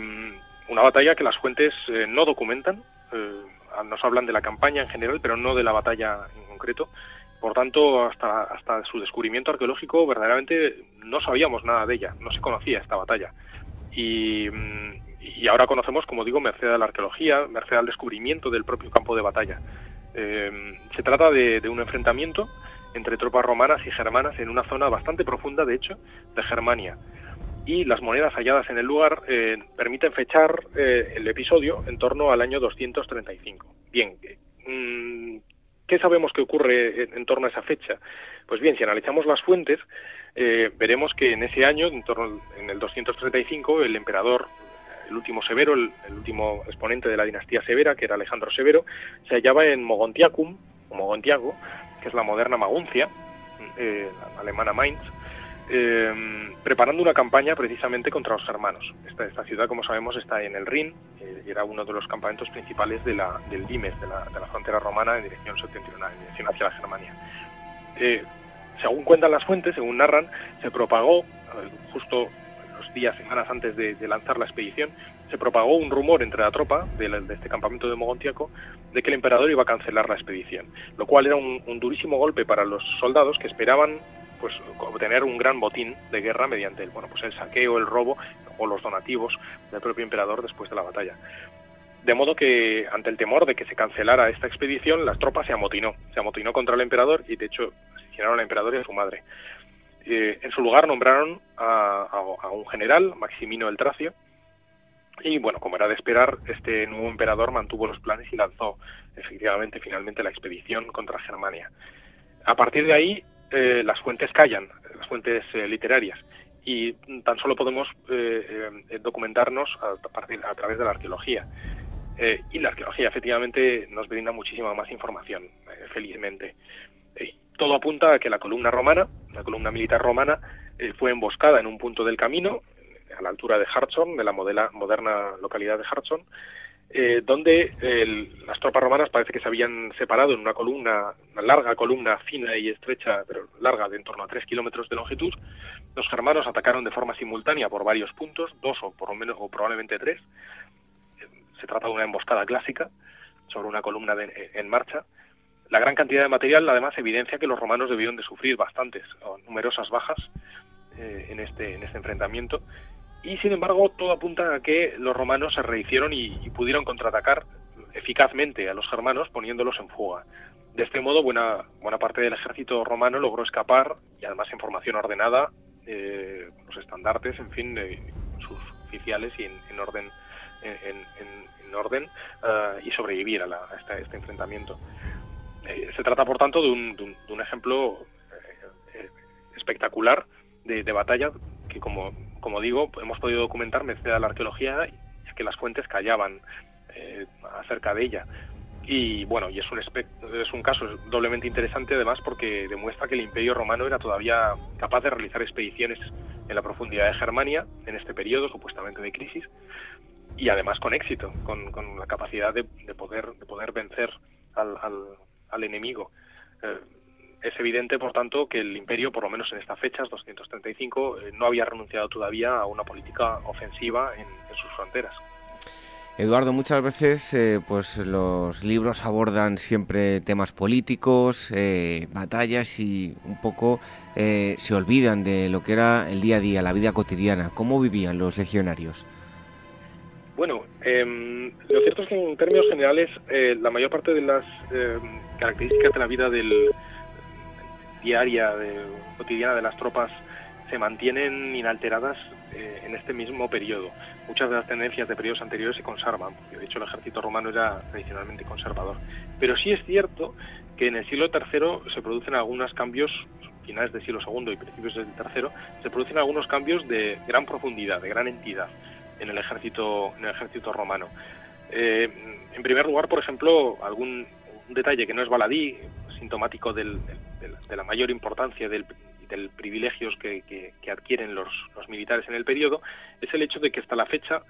una batalla que las fuentes eh, no documentan, nos hablan de la campaña en general, pero no de la batalla en concreto. Por tanto, hasta, hasta su descubrimiento arqueológico, verdaderamente no sabíamos nada de ella, no se conocía esta batalla. Y, y ahora conocemos, como digo, merced a la arqueología, merced al descubrimiento del propio campo de batalla. Eh, se trata de, un enfrentamiento entre tropas romanas y germanas en una zona bastante profunda, de hecho, de Germania. Y las monedas halladas en el lugar eh, permiten fechar eh, el episodio en torno al año 235. Bien, mm, ¿qué sabemos que ocurre en, torno a esa fecha? Pues bien, si analizamos las fuentes, veremos que en ese año, en torno en el 235, el emperador el último Severo, el, último exponente de la dinastía severa, que era Alejandro Severo, se hallaba en Mogontiacum, o Mogontiago, que es la moderna Maguncia, eh, la alemana Mainz, eh, preparando una campaña precisamente contra los germanos. Esta, ciudad, como sabemos, está en el Rin eh, y era uno de los campamentos principales de la, del Dimes, de la, de la frontera romana en dirección septentrional, en dirección hacia la Germania. Eh, según cuentan las fuentes, según narran, se propagó, justo los días, semanas antes de, lanzar la expedición, se propagó un rumor entre la tropa de, este campamento de Mogontiaco de que el emperador iba a cancelar la expedición, lo cual era un, un durísimo golpe para los soldados que esperaban pues obtener un gran botín de guerra mediante el, bueno, pues el saqueo, el robo o los donativos del propio emperador después de la batalla. De modo que, ante el temor de que se cancelara esta expedición, las tropas se amotinó, se amotinó contra el emperador y, de hecho, asesinaron al emperador y a su madre. Eh, en su lugar nombraron a, un general, Maximino el Tracio, y bueno, como era de esperar, este nuevo emperador mantuvo los planes y lanzó efectivamente finalmente la expedición contra Germania. A partir de ahí, eh, las fuentes callan, las fuentes eh, literarias, y tan solo podemos eh, documentarnos a, partir, a través de la arqueología. y la arqueología efectivamente nos brinda muchísima más información, felizmente. Todo apunta a que la columna romana, la columna militar romana, fue emboscada en un punto del camino, a la altura de Hartson, de la moderna localidad de Hartson, eh, donde las tropas romanas parece que se habían separado en una columna, una larga columna fina y estrecha, pero larga, de en torno a tres kilómetros de longitud. Los germanos atacaron de forma simultánea por varios puntos, dos o por lo menos o probablemente tres. Se trata de una emboscada clásica sobre una columna en marcha. La gran cantidad de material, además, evidencia que los romanos debieron de sufrir bastantes o numerosas bajas eh, en, este, en este enfrentamiento y sin embargo todo apunta a que los romanos se rehicieron y, pudieron contraatacar eficazmente a los germanos poniéndolos en fuga. De este modo, buena, buena parte del ejército romano logró escapar y además en formación ordenada, eh, los estandartes, en fin, sus oficiales y en, orden, en, orden eh, y sobrevivir a, este, este, enfrentamiento. Eh, se trata, por tanto, de un, de un, ejemplo espectacular de, de batalla que, como digo, hemos podido documentar merced a la arqueología es que las fuentes callaban eh, acerca de ella. Y bueno, y es un, es un caso doblemente interesante además porque demuestra que el Imperio Romano era todavía capaz de realizar expediciones en la profundidad de Germania en este periodo supuestamente de crisis y además con éxito, con, la capacidad de, poder, de poder vencer al, al, enemigo. Eh, es evidente, por tanto, que el imperio, por lo menos en estas fechas, 235, eh, no había renunciado todavía a una política ofensiva en, sus fronteras. Eduardo, muchas veces eh, pues los libros abordan siempre temas políticos, eh, batallas y un poco se olvidan de lo que era el día a día, la vida cotidiana. ¿Cómo vivían los legionarios? Bueno, em, lo cierto es que en términos generales la mayor parte de las em, características de la vida del, diaria, de, cotidiana de las tropas se mantienen inalteradas eh, en este mismo periodo. Muchas de las tendencias de periodos anteriores se conservan, porque de hecho el ejército romano era tradicionalmente conservador. Pero sí es cierto que en el siglo III se producen algunos cambios, finales del siglo II y principios del III, se producen algunos cambios de gran profundidad, de gran entidad en el ejército, en el ejército romano. Eh, en primer lugar, por ejemplo, algún detalle que no es baladí, sintomático del, de la mayor importancia del, del privilegios que, adquieren los, los, militares en el periodo, es el hecho de que hasta la fecha,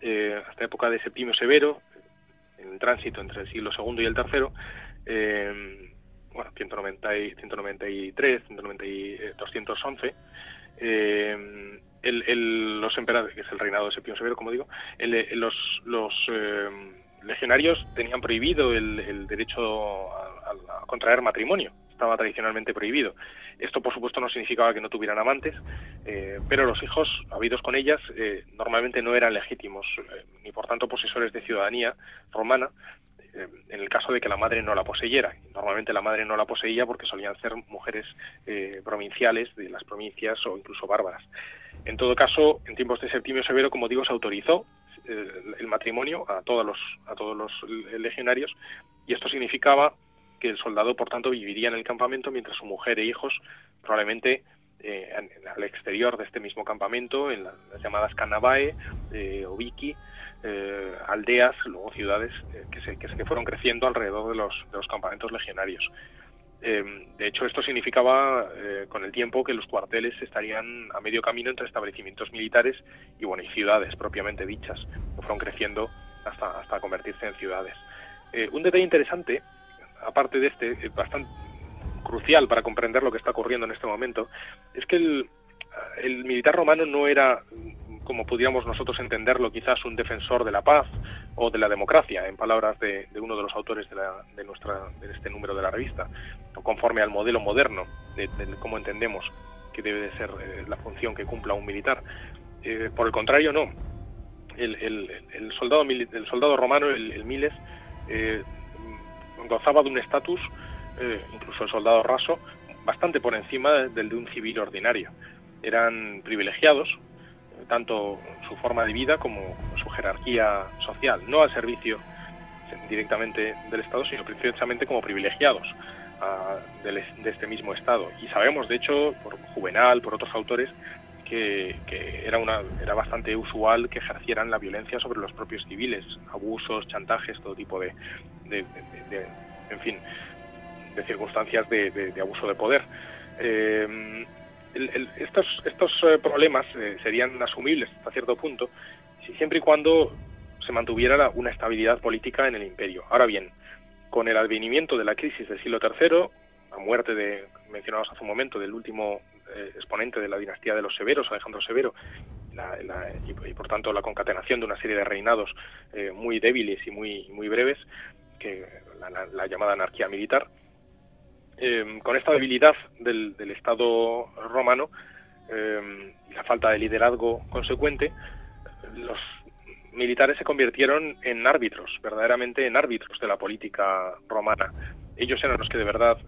eh, hasta época de Septimio Severo, en el tránsito entre el siglo II y el III, eh, bueno, 190 y, 193, 190 y, 211, eh, el, el, los emperadores, que es el reinado de Septimio Severo, como digo, los, los eh, legionarios tenían prohibido el, el derecho a, contraer matrimonio estaba tradicionalmente prohibido. Esto, por supuesto, no significaba que no tuvieran amantes, eh, pero los hijos habidos con ellas eh, normalmente no eran legítimos, eh, ni por tanto posesores de ciudadanía romana, en el caso de que la madre no la poseyera. Normalmente la madre no la poseía porque solían ser mujeres provinciales de las provincias o incluso bárbaras. En todo caso, en tiempos de Septimio Severo, como digo, se autorizó el matrimonio a todos los, a todos los legionarios y esto significaba que el soldado, por tanto, viviría en el campamento mientras su mujer e hijos probablemente eh, al exterior de este mismo campamento, en las llamadas Canabae o Viki, aldeas, luego ciudades que, se, que, fueron creciendo alrededor de los, de los campamentos legionarios. De hecho, esto significaba con el tiempo que los cuarteles estarían a medio camino entre establecimientos militares y, bueno, y ciudades propiamente dichas, que fueron creciendo hasta, hasta convertirse en ciudades. un detalle interesante aparte de este, eh, bastante crucial para comprender lo que está ocurriendo en este momento, es que el, el militar romano no era, como pudiéramos nosotros entenderlo, quizás un defensor de la paz o de la democracia, en palabras de, uno de los autores de, la, de, nuestra, de este número de la revista, conforme al modelo moderno de, cómo entendemos que debe de ser eh, la función que cumpla un militar. Eh, por el contrario, no. El, el, el, soldado, el soldado romano, el, Miles, eh, gozaba de un estatus, incluso el soldado raso, bastante por encima del de un civil ordinario. Eran privilegiados, tanto su forma de vida como su jerarquía social, no al servicio directamente del Estado, sino precisamente como privilegiados ah, de, este mismo Estado. Y sabemos, de hecho, por Juvenal, por otros autores, que, era, una, era bastante usual que ejercieran la violencia sobre los propios civiles, abusos, chantajes, todo tipo de, en fin, de circunstancias de, abuso de poder. Eh, estos estos eh, problemas eh, serían asumibles hasta cierto punto si siempre y cuando se mantuviera una estabilidad política en el imperio. Ahora bien, con el advenimiento de la crisis del siglo III, la muerte de mencionados hace un momento del último eh, exponente de la dinastía de los Severos, Alejandro Severo, y, por tanto la concatenación de una serie de reinados eh, muy débiles y muy, muy breves, que la, llamada anarquía militar. Eh, con esta debilidad del, Estado romano y la falta de liderazgo consecuente, los militares se convirtieron en árbitros, verdaderamente en árbitros de la política romana. Ellos eran los que de verdad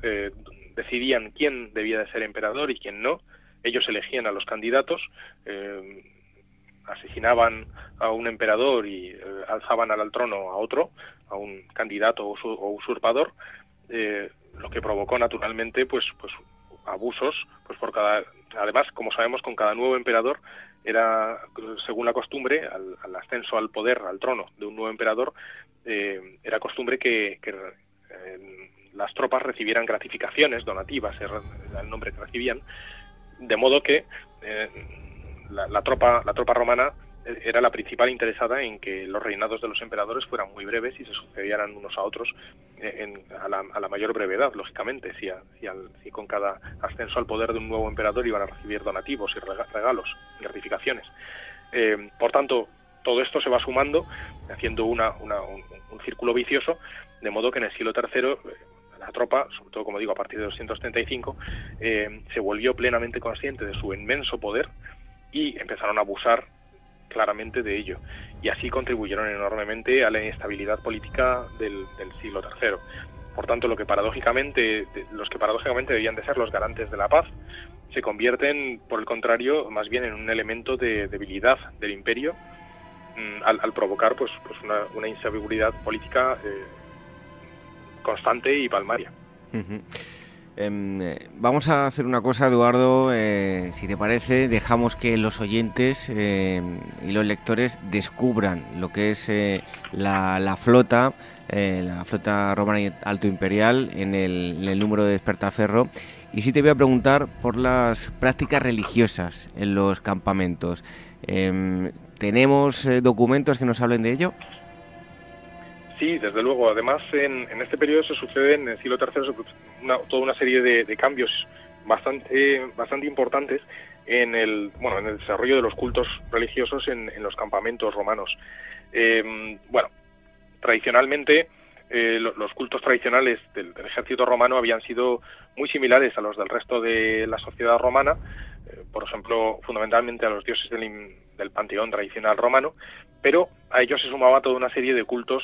decidían quién debía de ser emperador y quién no. Ellos elegían a los candidatos, eh, asesinaban a un emperador y eh, alzaban al trono a otro, a un candidato o, usurpador, eh, lo que provocó naturalmente pues pues abusos, pues por cada además como sabemos con cada nuevo emperador era según la costumbre al, ascenso al poder al trono de un nuevo emperador era costumbre que, que las tropas recibieran gratificaciones donativas, era el nombre que recibían, de modo que eh, la, tropa, la tropa romana era la principal interesada en que los reinados de los emperadores fueran muy breves y se sucedieran unos a otros eh, a, la, mayor brevedad, lógicamente, si, si, con cada ascenso al poder de un nuevo emperador iban a recibir donativos y regalos, y gratificaciones. Eh, por tanto, todo esto se va sumando, haciendo una, un, un, círculo vicioso, de modo que en el siglo III la tropa, sobre todo como digo a partir de 235, eh, se volvió plenamente consciente de su inmenso poder y empezaron a abusar claramente de ello. Y así contribuyeron enormemente a la inestabilidad política del, siglo III. Por tanto, lo que paradójicamente, los que paradójicamente debían de ser los garantes de la paz, se convierten, por el contrario, más bien en un elemento de debilidad del imperio mm, al, provocar pues, pues una, inseguridad política eh, constante y palmaria. Eh, vamos a hacer una cosa, Eduardo, eh, si te parece, dejamos que los oyentes em, y los lectores descubran lo que es eh, la, flota, la flota romana alto imperial en el, en el número de Despertaferro. Y sí te voy a preguntar por las prácticas religiosas en los campamentos. Em, ¿Tenemos documentos que nos hablen de ello? Sí, desde luego. Además, en, este periodo se suceden, en el siglo III, toda una serie de, cambios bastante, bastante importantes en el, bueno, en el desarrollo de los cultos religiosos en, los campamentos romanos. Em, bueno, tradicionalmente, eh, los cultos tradicionales del, ejército romano habían sido muy similares a los del resto de la sociedad romana, eh, por ejemplo, fundamentalmente a los dioses del, del panteón tradicional romano, pero a ellos se sumaba toda una serie de cultos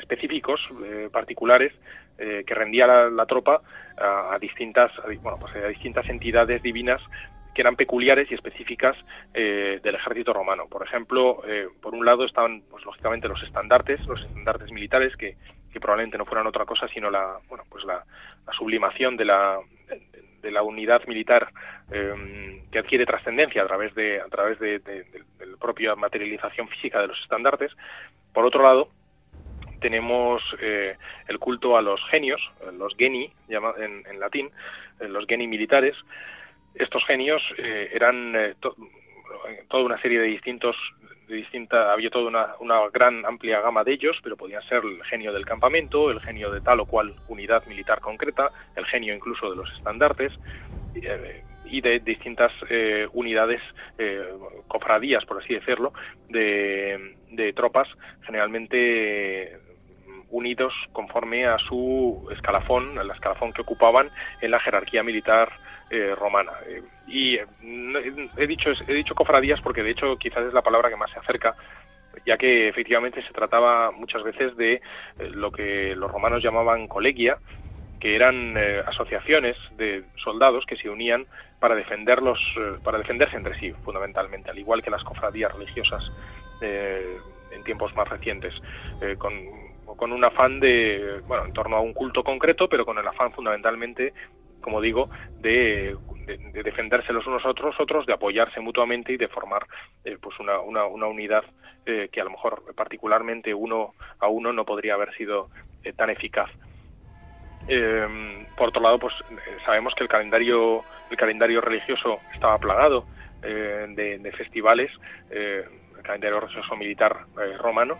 específicos, eh, particulares, eh, que rendía la, tropa a, distintas, bueno, pues a distintas entidades divinas que eran peculiares y específicas eh, del ejército romano. Por ejemplo, por un lado estaban, pues lógicamente, los estandartes, los estandartes militares, que, que probablemente no fueran otra cosa sino la, bueno, pues la, sublimación de la, la unidad militar em, que adquiere trascendencia a través de a través de, la propia materialización física de los estandartes. Por otro lado, tenemos eh, el culto a los genios, los geni en, en latín, los geni militares. Estos genios eran toda una serie de distintos de distinta, había toda una, una, gran amplia gama de ellos, pero podían ser el genio del campamento, el genio de tal o cual unidad militar concreta, el genio incluso de los estandartes eh, y de distintas eh, unidades, eh, cofradías, por así decirlo, de, de tropas, generalmente unidos conforme a su escalafón, el escalafón que ocupaban en la jerarquía militar eh, romana. Eh, y eh, he dicho, he dicho cofradías porque de hecho quizás es la palabra que más se acerca ya que efectivamente se trataba muchas veces de lo que los romanos llamaban colegia, que eran asociaciones de soldados que se unían para defenderlos, para defenderse entre sí, fundamentalmente, al igual que las cofradías religiosas en tiempos más recientes, con, con un afán de, bueno, en torno a un culto concreto, pero con el afán fundamentalmente como digo, de, defenderse los unos a otros, otros, de apoyarse mutuamente y de formar eh, pues una, una, unidad eh, que a lo mejor particularmente uno a uno no podría haber sido eh, tan eficaz. por otro lado, pues sabemos que el calendario el calendario religioso estaba plagado de, de, festivales, el calendario religioso militar romano,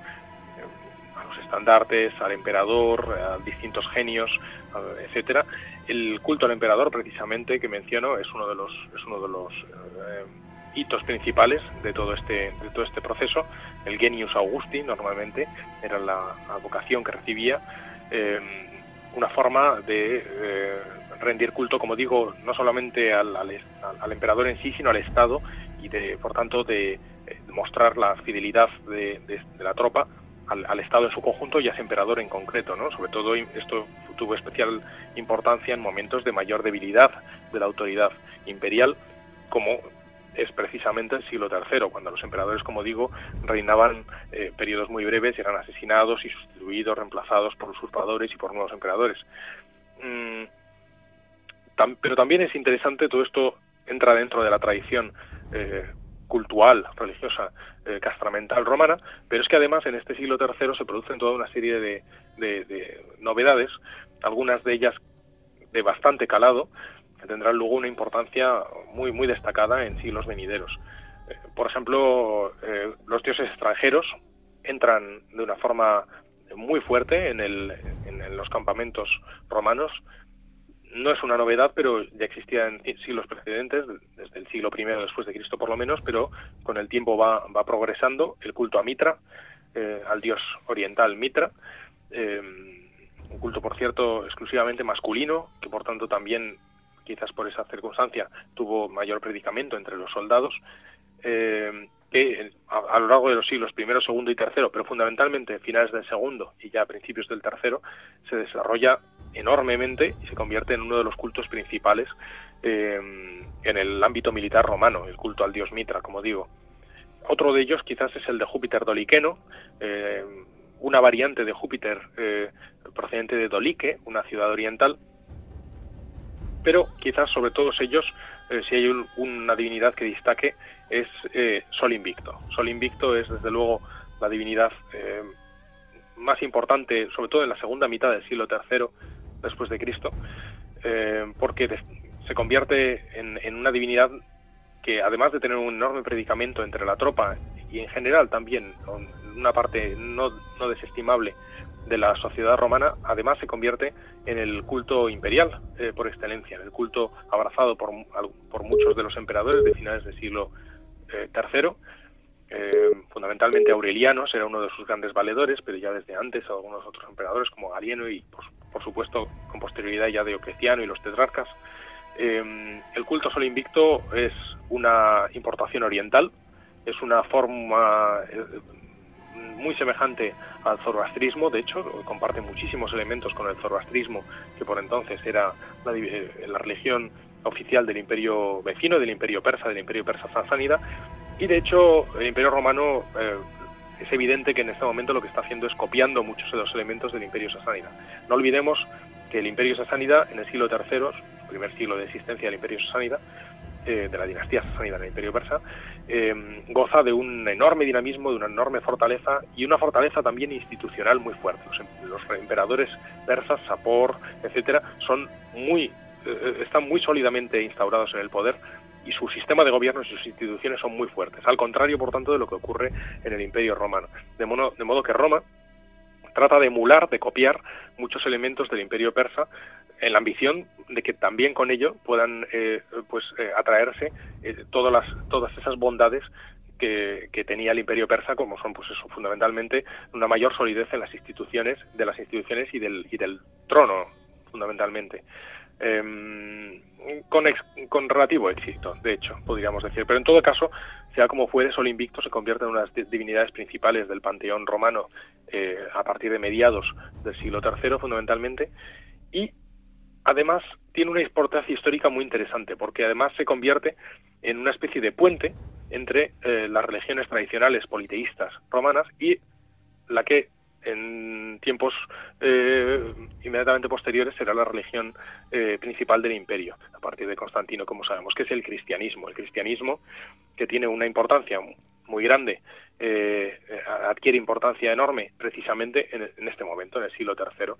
a los estandartes, al emperador, a distintos genios, etcétera, el culto al emperador, precisamente, que menciono, es uno de los, es uno de los eh, hitos principales de todo este, de todo este proceso. El genius Augusti, normalmente, era la, vocación que recibía, eh, una forma de eh, rendir culto, como digo, no solamente al, al, emperador en sí, sino al Estado y, de, por tanto, de, mostrar la fidelidad de, de la tropa al, Estado en su conjunto y a ese emperador en concreto, ¿no? Sobre todo esto tuvo especial importancia en momentos de mayor debilidad de la autoridad imperial, como es precisamente el siglo III, cuando los emperadores, como digo, reinaban eh, periodos muy breves eran asesinados y sustituidos, reemplazados por usurpadores y por nuevos emperadores. Mm, pero también es interesante, todo esto entra dentro de la tradición eh, cultural, religiosa, eh, castramental romana, pero es que además en este siglo III se producen toda una serie de, de, novedades, algunas de ellas de bastante calado, que tendrán luego una importancia muy, muy destacada en siglos venideros. Eh, por ejemplo, eh, los dioses extranjeros entran de una forma muy fuerte en, los campamentos romanos, no es una novedad, pero ya existía en siglos precedentes, desde el siglo I después de Cristo por lo menos, pero con el tiempo va, va progresando el culto a Mitra, eh, al dios oriental Mitra, eh, un culto, por cierto, exclusivamente masculino, que por tanto también, quizás por esa circunstancia, tuvo mayor predicamento entre los soldados, eh, que a, lo largo de los siglos primero, segundo y tercero, pero fundamentalmente finales del segundo y ya a principios del tercero, se desarrolla enormemente y se convierte en uno de los cultos principales eh, en el ámbito militar romano, el culto al dios Mitra, como digo. Otro de ellos quizás es el de Júpiter Doliqueno, eh, una variante de Júpiter eh, procedente de Dolique, una ciudad oriental, pero quizás sobre todos ellos, si hay una divinidad que destaque, es Sol Invicto. Sol Invicto es desde luego la divinidad más importante, sobre todo en la segunda mitad del siglo III, después de Cristo, eh, porque se convierte en, una divinidad que además de tener un enorme predicamento entre la tropa y en general también una parte no, desestimable de la sociedad romana, además se convierte en el culto imperial eh, por excelencia, en el culto abrazado por, por, muchos de los emperadores de finales del siglo III, eh, fundamentalmente Aureliano era uno de sus grandes valedores, pero ya desde antes algunos otros emperadores como Galieno y por supuesto con posterioridad ya Diocleciano y los tetrarcas. Eh, el culto sol invicto es una importación oriental, es una forma eh, muy semejante al zoroastrismo, de hecho, comparte muchísimos elementos con el zoroastrismo, que por entonces era la, eh, la religión oficial del imperio vecino, del imperio persa, del imperio persa sasánida, y de hecho el imperio romano es evidente que en este momento lo que está haciendo es copiando muchos de los elementos del Imperio Sasánida. No olvidemos que el Imperio Sasánida en el siglo III, primer siglo de existencia del Imperio Sasánida, eh, de la dinastía sasánida en el Imperio Persa, eh, goza de un enorme dinamismo, de una enorme fortaleza y una fortaleza también institucional muy fuerte. Los, los emperadores persas, Sapor, etcétera, son muy, eh, están muy sólidamente instaurados en el poder y su sistema de gobierno y sus instituciones son muy fuertes, al contrario, por tanto, de lo que ocurre en el Imperio Romano. De modo, de modo que Roma trata de emular, de copiar muchos elementos del Imperio Persa en la ambición de que también con ello puedan eh, pues eh, atraerse eh, todas las todas esas bondades que, que, tenía el Imperio Persa, como son pues eso, fundamentalmente una mayor solidez en las instituciones, de las instituciones y del, y del trono, fundamentalmente. Eh, con, ex, con relativo éxito, de hecho, podríamos decir. Pero en todo caso, sea como fuere, Sol Invicto se convierte en una de las divinidades principales del panteón romano eh, a partir de mediados del siglo III, fundamentalmente, y además tiene una importancia histórica muy interesante, porque además se convierte en una especie de puente entre eh, las religiones tradicionales politeístas romanas y la que en tiempos eh, inmediatamente posteriores será la religión eh, principal del imperio, a partir de Constantino, como sabemos, que es el cristianismo. El cristianismo que tiene una importancia muy grande, eh, adquiere importancia enorme precisamente en, en, este momento, en el siglo III,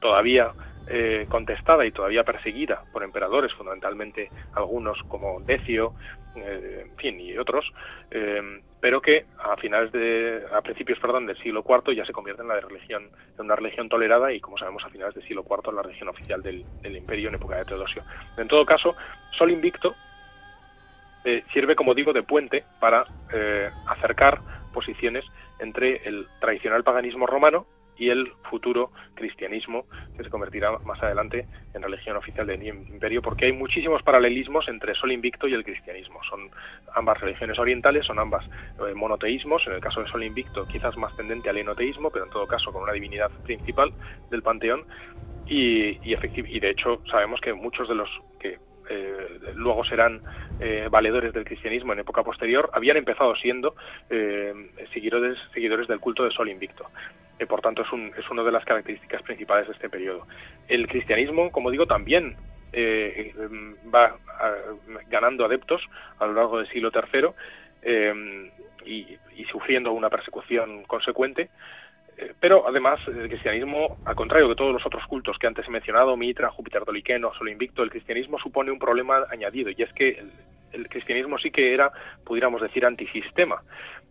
todavía eh, contestada y todavía perseguida por emperadores, fundamentalmente algunos como Decio, eh, fin, y otros, eh, pero que a finales de, a principios, perdón, del siglo IV ya se convierte en la religión, en una religión tolerada y, como sabemos, a finales del siglo IV la religión oficial del, del imperio en época de Teodosio. En todo caso, Sol Invicto eh, sirve, como digo, de puente para acercar posiciones entre el tradicional paganismo romano y el futuro cristianismo que se convertirá más adelante en religión oficial del imperio porque hay muchísimos paralelismos entre Sol Invicto y el cristianismo. Son ambas religiones orientales son ambas eh, monoteísmos. En el caso de Sol Invicto quizás más tendente al enoteísmo pero en todo caso con una divinidad principal del panteón. Y, y, y de hecho sabemos que muchos de los que eh, luego serán eh, valedores del cristianismo en época posterior, habían empezado siendo eh, seguidores, seguidores del culto de Sol Invicto. Eh, por tanto, es, un, es una de las características principales de este periodo. El cristianismo, como digo, también eh, va a, ganando adeptos a lo largo del siglo III y, y, sufriendo una persecución consecuente. Pero además, el cristianismo, al contrario de todos los otros cultos que antes he mencionado, Mitra, Júpiter Doliqueno, Sol Invicto, el cristianismo supone un problema añadido, y es que el, el cristianismo sí que era, pudiéramos decir, antisistema,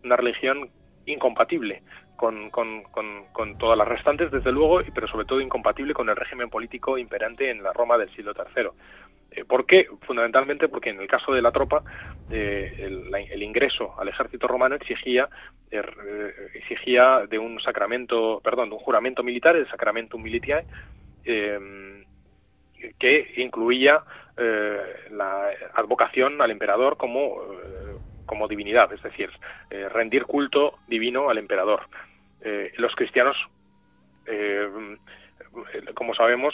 una religión incompatible con, con, con, con, todas las restantes, desde luego, pero sobre todo incompatible con el régimen político imperante en la Roma del siglo III. Eh, ¿Por qué? Fundamentalmente porque en el caso de la tropa, eh, el, el, ingreso al ejército romano exigía, eh, exigía de un sacramento, perdón, de un juramento militar, el sacramentum militiae, eh, que incluía la advocación al emperador como como divinidad, es decir, eh, rendir culto divino al emperador. Eh, los cristianos, eh, como sabemos,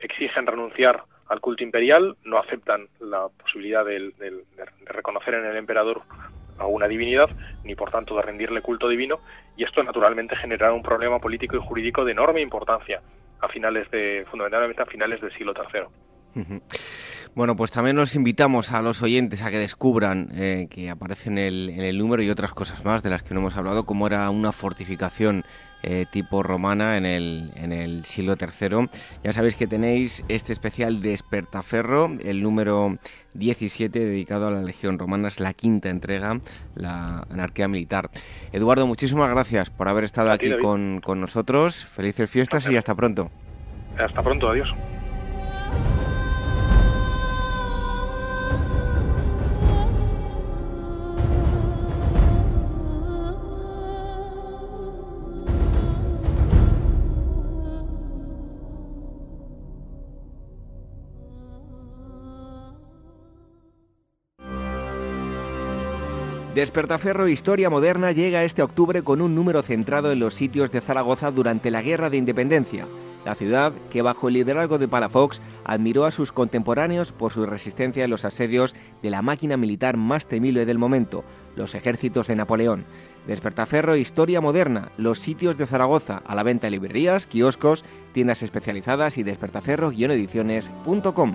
exigen renunciar al culto imperial, no aceptan la posibilidad de, de, de, reconocer en el emperador a una divinidad, ni por tanto de rendirle culto divino, y esto naturalmente generará un problema político y jurídico de enorme importancia a finales de, fundamentalmente a finales del siglo III. Bueno, pues también nos invitamos a los oyentes a que descubran eh, que aparece en el, en el, número y otras cosas más de las que no hemos hablado, como era una fortificación eh, tipo romana en el, en el siglo III. Ya sabéis que tenéis este especial Despertaferro, el número 17 dedicado a la Legión Romana, es la quinta entrega, la anarquía militar. Eduardo, muchísimas gracias por haber estado aquí, con nosotros. Felices fiestas y hasta pronto. Hasta pronto, adiós. Despertaferro Historia Moderna llega este octubre con un número centrado en los sitios de Zaragoza durante la Guerra de Independencia. La ciudad, que bajo el liderazgo de Palafox admiró a sus contemporáneos por su resistencia en los asedios de la máquina militar más temible del momento, los ejércitos de Napoleón. Despertaferro Historia Moderna, los sitios de Zaragoza, a la venta en librerías, kioscos, tiendas especializadas y despertaferro-ediciones.com.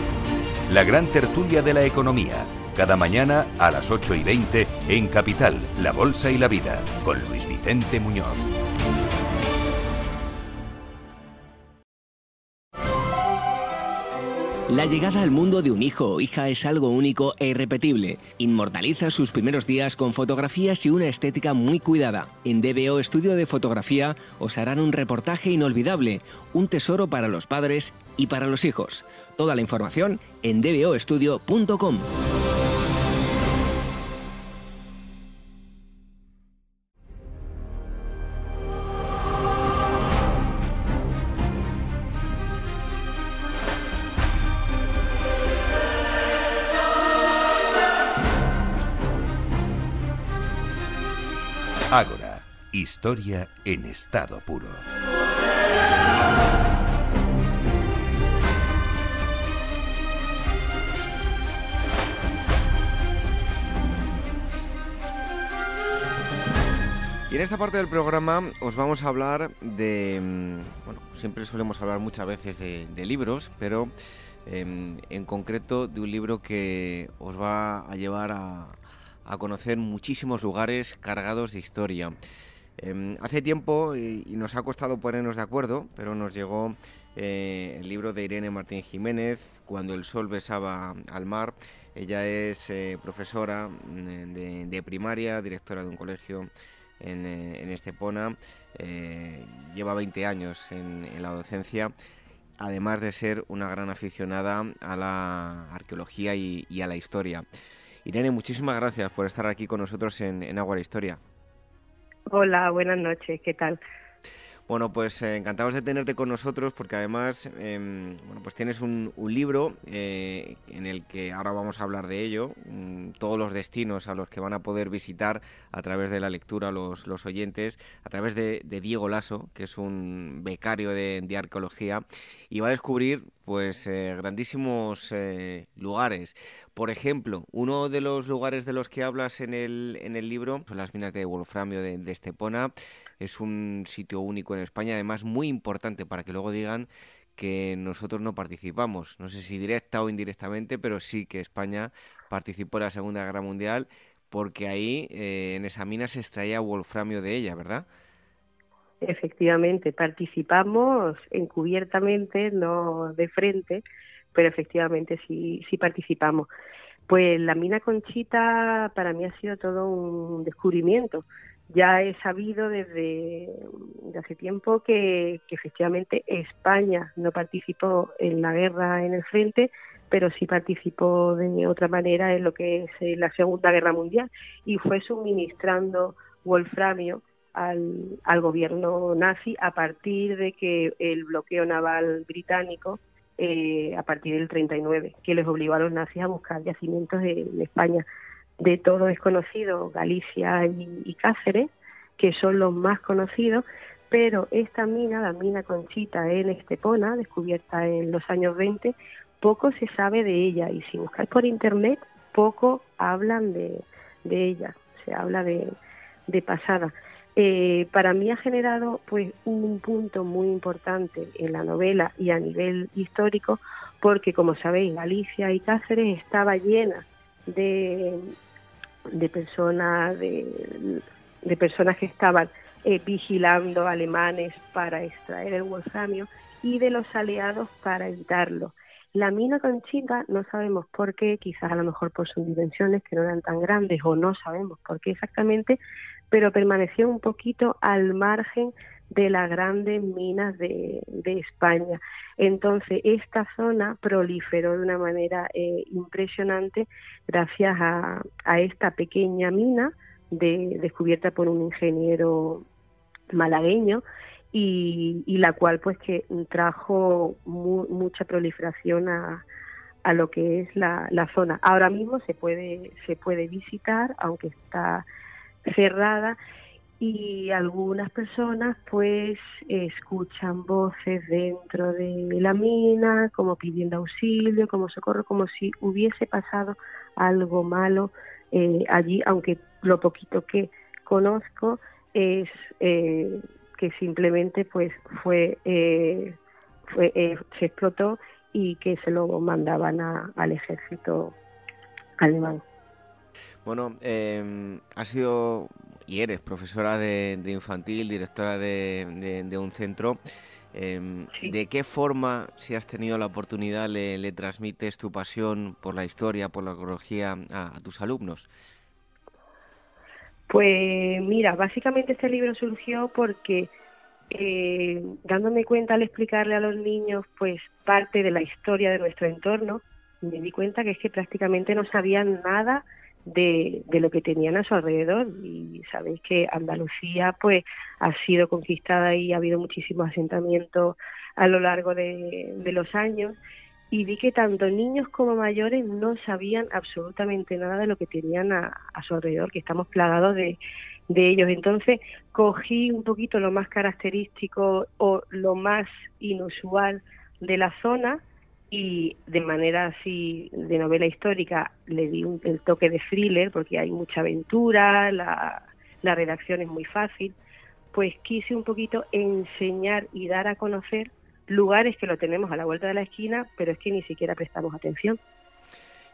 La gran tertulia de la economía, cada mañana a las 8 y 20 en Capital, La Bolsa y la Vida, con Luis Vicente Muñoz. La llegada al mundo de un hijo o hija es algo único e irrepetible. Inmortaliza sus primeros días con fotografías y una estética muy cuidada. En DBO Estudio de Fotografía os harán un reportaje inolvidable, un tesoro para los padres y para los hijos. Toda la información en dboestudio.com. Ágora, historia en estado puro. Y en esta parte del programa os vamos a hablar de, mm, bueno, siempre solemos hablar muchas veces de, libros, pero em, en concreto de un libro que os va a llevar a, conocer muchísimos lugares cargados de historia. Em, hace tiempo, y, nos ha costado ponernos de acuerdo, pero nos llegó eh, el libro de Irene Martín Jiménez, Cuando el sol besaba al mar. Ella es eh, profesora mm, de, primaria, directora de un colegio en, eh, Estepona, lleva 20 años en, la docencia además de ser una gran aficionada a la arqueología y a la historia. Irene, muchísimas gracias por estar aquí con nosotros en, en Agua Historia. Hola, buenas noches, ¿qué tal? Bueno, pues eh, encantados de tenerte con nosotros porque además, em, bueno, pues tienes un, libro eh, en el que ahora vamos a hablar de ello, mm, todos los destinos a los que van a poder visitar a través de la lectura los, los oyentes, a través de, Diego Lasso, que es un becario de, arqueología, y va a descubrir pues eh, grandísimos lugares. Por ejemplo, uno de los lugares de los que hablas en el, en el libro son las minas de Wolframio de, de Estepona es un sitio único en España, además muy importante para que luego digan que nosotros no participamos. No sé si directa o indirectamente, pero sí que España participó en la Segunda Guerra Mundial porque ahí eh, en esa mina se extraía wolframio de ella, ¿verdad? Efectivamente, participamos encubiertamente, no de frente, pero efectivamente sí, sí participamos. Pues la mina Conchita para mí ha sido todo un descubrimiento ya he sabido desde, hace tiempo que, efectivamente España no participó en la guerra en el frente, pero sí participó de otra manera en lo que es eh, la Segunda Guerra Mundial y fue suministrando wolframio al, al gobierno nazi a partir de que el bloqueo naval británico eh, a partir del 39, que les obligó a los nazis a buscar yacimientos en España de todo es conocido Galicia y, Cáceres, que son los más conocidos, pero esta mina, la mina Conchita en Estepona, descubierta en los años 20, poco se sabe de ella y si buscáis por internet, poco hablan de, ella, se habla de, pasada. Eh, para mí ha generado pues un punto muy importante en la novela y a nivel histórico porque como sabéis Galicia y Cáceres estaba llena de, de personas de, personas que estaban eh, vigilando alemanes para extraer el wolframio y de los aliados para evitarlo. La mina Conchita no sabemos por qué, quizás a lo mejor por sus dimensiones que no eran tan grandes o no sabemos por qué exactamente, pero permaneció un poquito al margen de las grandes minas de, España. Entonces, esta zona proliferó de una manera eh, impresionante gracias a, esta pequeña mina descubierta por un ingeniero malagueño y, la cual pues que trajo mucha proliferación a, a lo que es la, la, zona. Ahora mismo se puede se puede visitar, aunque está cerrada y algunas personas pues escuchan voces dentro de la mina como pidiendo auxilio, como socorro, como si hubiese pasado algo malo eh, allí, aunque lo poquito que conozco es eh, que simplemente pues fue, eh, fue se explotó y que se lo mandaban al ejército alemán. Bueno, eh, ha sido y eres profesora de, infantil, directora de, un centro. Em, ¿De qué forma, si has tenido la oportunidad, le, transmites tu pasión por la historia, por la ecología a, tus alumnos? Pues mira, básicamente este libro surgió porque eh, dándome cuenta al explicarle a los niños pues parte de la historia de nuestro entorno, me di cuenta que es que prácticamente no sabían nada de, de, lo que tenían a su alrededor y sabéis que Andalucía pues ha sido conquistada y ha habido muchísimos asentamientos a lo largo de, los años y vi que tanto niños como mayores no sabían absolutamente nada de lo que tenían a, a su alrededor, que estamos plagados de, de ellos. Entonces cogí un poquito lo más característico o lo más inusual de la zona y de manera así de novela histórica le di un, el toque de thriller porque hay mucha aventura, la, la redacción es muy fácil, pues quise un poquito enseñar y dar a conocer lugares que lo tenemos a la vuelta de la esquina, pero es que ni siquiera prestamos atención.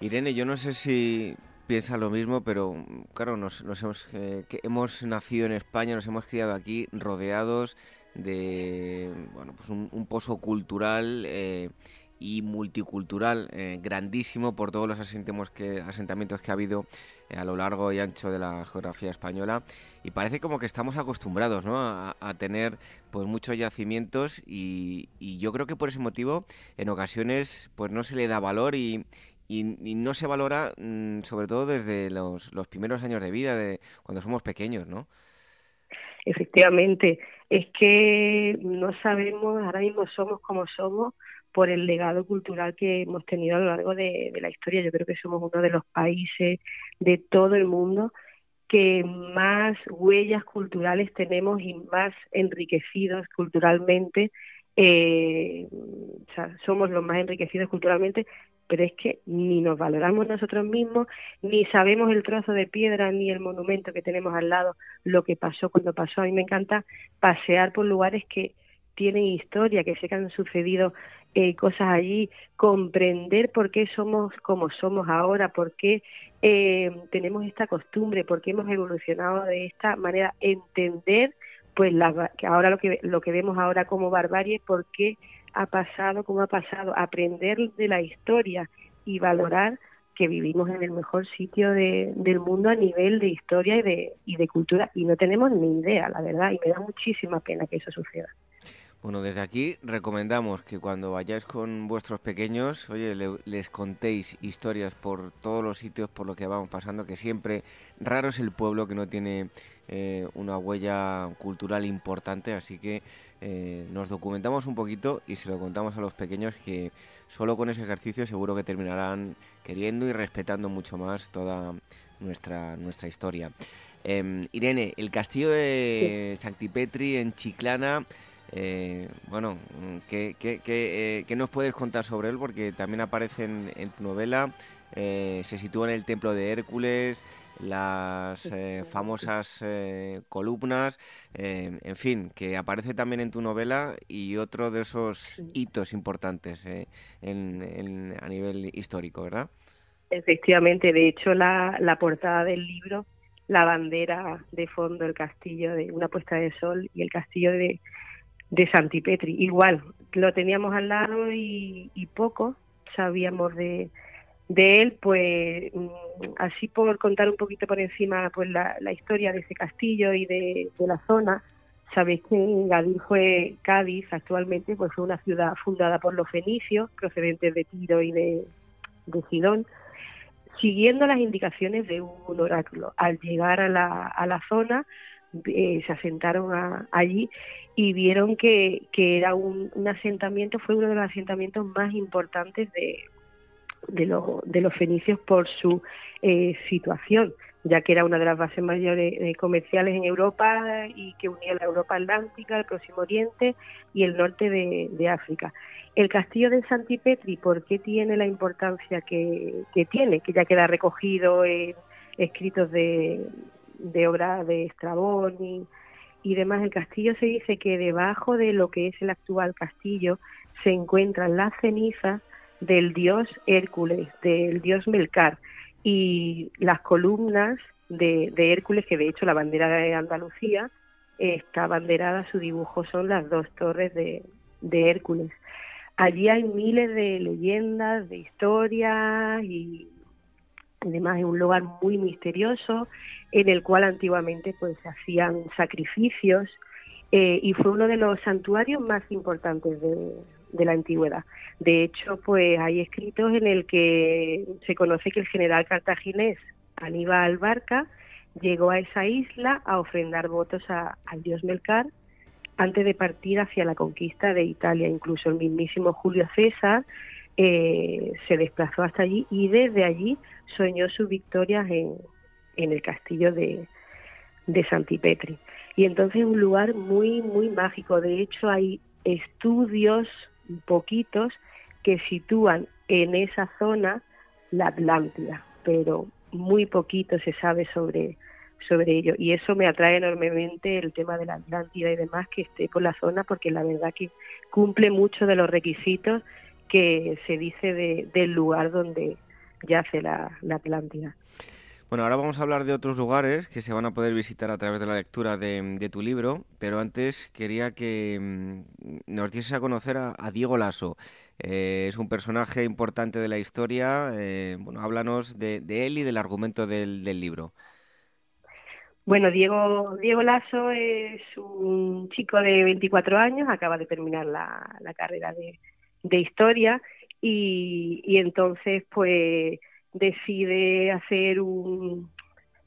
Irene, yo no sé si piensa lo mismo, pero claro, nos, hemos, eh, hemos nacido en España, nos hemos criado aquí rodeados de bueno, pues un, un pozo cultural eh, y multicultural eh, grandísimo por todos los asentamientos que, asentamientos que ha habido eh, a lo largo y ancho de la geografía española y parece como que estamos acostumbrados ¿no? a, tener pues muchos yacimientos y, yo creo que por ese motivo en ocasiones pues no se le da valor y, y, no se valora mm, sobre todo desde los, los primeros años de vida de cuando somos pequeños ¿no? Efectivamente, es que no sabemos, ahora mismo somos como somos por el legado cultural que hemos tenido a lo largo de, la historia. Yo creo que somos uno de los países de todo el mundo que más huellas culturales tenemos y más enriquecidos culturalmente. Eh, o sea, somos los más enriquecidos culturalmente, pero es que ni nos valoramos nosotros mismos, ni sabemos el trozo de piedra ni el monumento que tenemos al lado, lo que pasó cuando pasó. A mí me encanta pasear por lugares que tienen historia, que sé que han sucedido eh, cosas allí, comprender por qué somos como somos ahora, por qué eh, tenemos esta costumbre, por qué hemos evolucionado de esta manera, entender pues la, que ahora lo que lo que vemos ahora como barbarie, por qué ha pasado como ha pasado, aprender de la historia y valorar que vivimos en el mejor sitio de, del mundo a nivel de historia y de, y de cultura y no tenemos ni idea, la verdad, y me da muchísima pena que eso suceda. Bueno, desde aquí recomendamos que cuando vayáis con vuestros pequeños, oye, les contéis historias por todos los sitios por lo que vamos pasando, que siempre raro es el pueblo que no tiene eh, una huella cultural importante, así que eh, nos documentamos un poquito y se lo contamos a los pequeños que solo con ese ejercicio seguro que terminarán queriendo y respetando mucho más toda nuestra, nuestra historia. Em, Irene, el castillo de Sanctipetri en Chiclana eh, bueno, ¿qué, eh, qué, nos puedes contar sobre él? Porque también aparece en, tu novela, eh, se sitúa en el templo de Hércules, las famosas columnas, en fin, que aparece también en tu novela y otro de esos hitos importantes en, a nivel histórico, ¿verdad? Efectivamente, de hecho la, la portada del libro, la bandera de fondo, el castillo de una puesta de sol y el castillo de de Santipetri. Igual, lo teníamos al lado y, poco sabíamos de, de él, pues mm, así por contar un poquito por encima pues la, historia de ese castillo y de, la zona, Sabéis que Gadir fue Cádiz actualmente, pues fue una ciudad fundada por los fenicios, procedentes de Tiro y de, Sidón, siguiendo las indicaciones de un oráculo. Al llegar a la, a la zona, eh, se asentaron allí y vieron que, que era un, asentamiento, fue uno de los asentamientos más importantes de, de, de los fenicios por su eh, situación ya que era una de las bases mayores eh, comerciales en Europa y que unía la Europa Atlántica, el Próximo Oriente y el norte de, África. El castillo de Santipetri, ¿por qué tiene la importancia que, tiene? Que ya queda recogido en escritos de, de obras de Estrabón y, y demás. El castillo se dice que debajo de lo que es el actual castillo se encuentran las cenizas del dios Hércules, del dios Melcar y las columnas de, Hércules, que de hecho la bandera de Andalucía está banderada, su dibujo son las dos torres de, Hércules. Allí hay miles de leyendas, de historias y además es un lugar muy misterioso en el cual antiguamente pues se hacían sacrificios eh, y fue uno de los santuarios más importantes de, de la antigüedad. De hecho, pues hay escritos en el que se conoce que el general cartaginés Aníbal Barca llegó a esa isla a ofrendar votos al dios Melcar antes de partir hacia la conquista de Italia. Incluso el mismísimo Julio César eh, se desplazó hasta allí y desde allí soñó sus victorias en, en el castillo de, de Santipetri. Y entonces es un lugar muy, muy mágico. De hecho, hay estudios poquitos que sitúan en esa zona la Atlántida, pero muy poquito se sabe sobre, sobre ello. Y eso me atrae enormemente el tema de la Atlántida y demás que esté por la zona, porque la verdad que cumple mucho de los requisitos que se dice del lugar donde yace la, la Atlántida. Bueno, ahora vamos a hablar de otros lugares que se van a poder visitar a través de la lectura de, tu libro, pero antes quería que mm, nos dieses a conocer a, Diego Lasso. Eh, es un personaje importante de la historia. Eh, bueno, háblanos de, él y del argumento del, libro. Bueno, Diego, Diego Lasso es un chico de 24 años, acaba de terminar la, carrera de, historia y, y entonces pues decide hacer un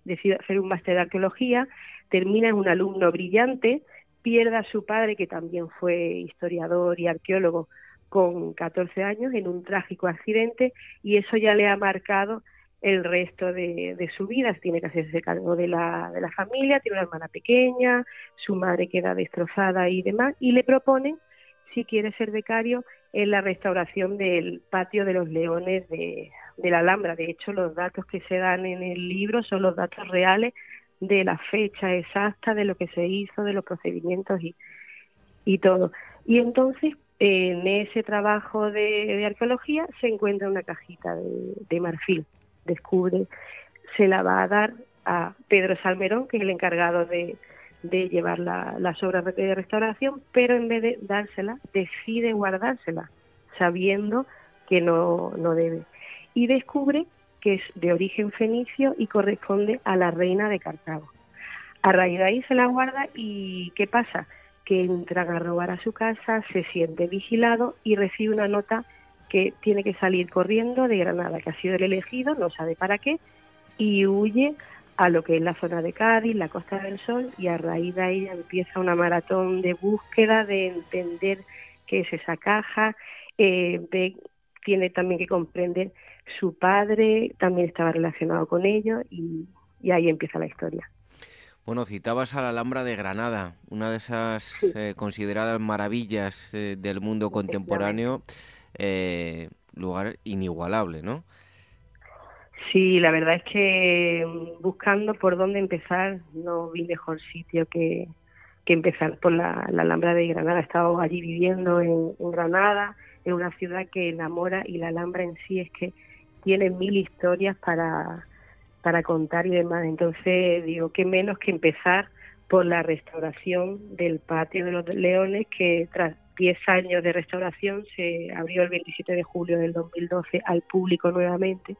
decide hacer un máster de arqueología, termina en un alumno brillante, pierde a su padre que también fue historiador y arqueólogo con 14 años en un trágico accidente y eso ya le ha marcado el resto de, su vida. Tiene que hacerse cargo de la, de la familia, tiene una hermana pequeña, su madre queda destrozada y demás, y le proponen, si quiere ser becario, en la restauración del patio de los leones de, de la Alhambra. De hecho, los datos que se dan en el libro son los datos reales de la fecha exacta, de lo que se hizo, de los procedimientos y, y todo. Y entonces, en ese trabajo de, arqueología se encuentra una cajita de, marfil. Descubre, se la va a dar a Pedro Salmerón, que es el encargado de, de llevar las obras de restauración, pero en vez de dársela, decide guardársela, sabiendo que no, no debe y descubre que es de origen fenicio y corresponde a la reina de Cartago. A raíz de ahí se la guarda y ¿qué pasa? Que entran a robar a su casa, se siente vigilado y recibe una nota que tiene que salir corriendo de Granada, que ha sido el elegido, no sabe para qué, y huye a lo que es la zona de Cádiz, la Costa del Sol, y a raíz de ahí empieza una maratón de búsqueda, de entender qué es esa caja, eh, tiene también que comprender su padre también estaba relacionado con ello y, ahí empieza la historia. Bueno, citabas a la Alhambra de Granada, una de esas eh, consideradas maravillas eh, del mundo contemporáneo, eh, lugar inigualable, ¿no? Sí, la verdad es que mm, buscando por dónde empezar, no vi mejor sitio que, que empezar por la, Alhambra de Granada. He estado allí viviendo en, en Granada, en una ciudad que enamora y la Alhambra en sí es que tiene mil historias para, para contar y demás. Entonces, digo, qué menos que empezar por la restauración del patio de los leones, que tras 10 años de restauración se abrió el 27 de julio del 2012 al público nuevamente.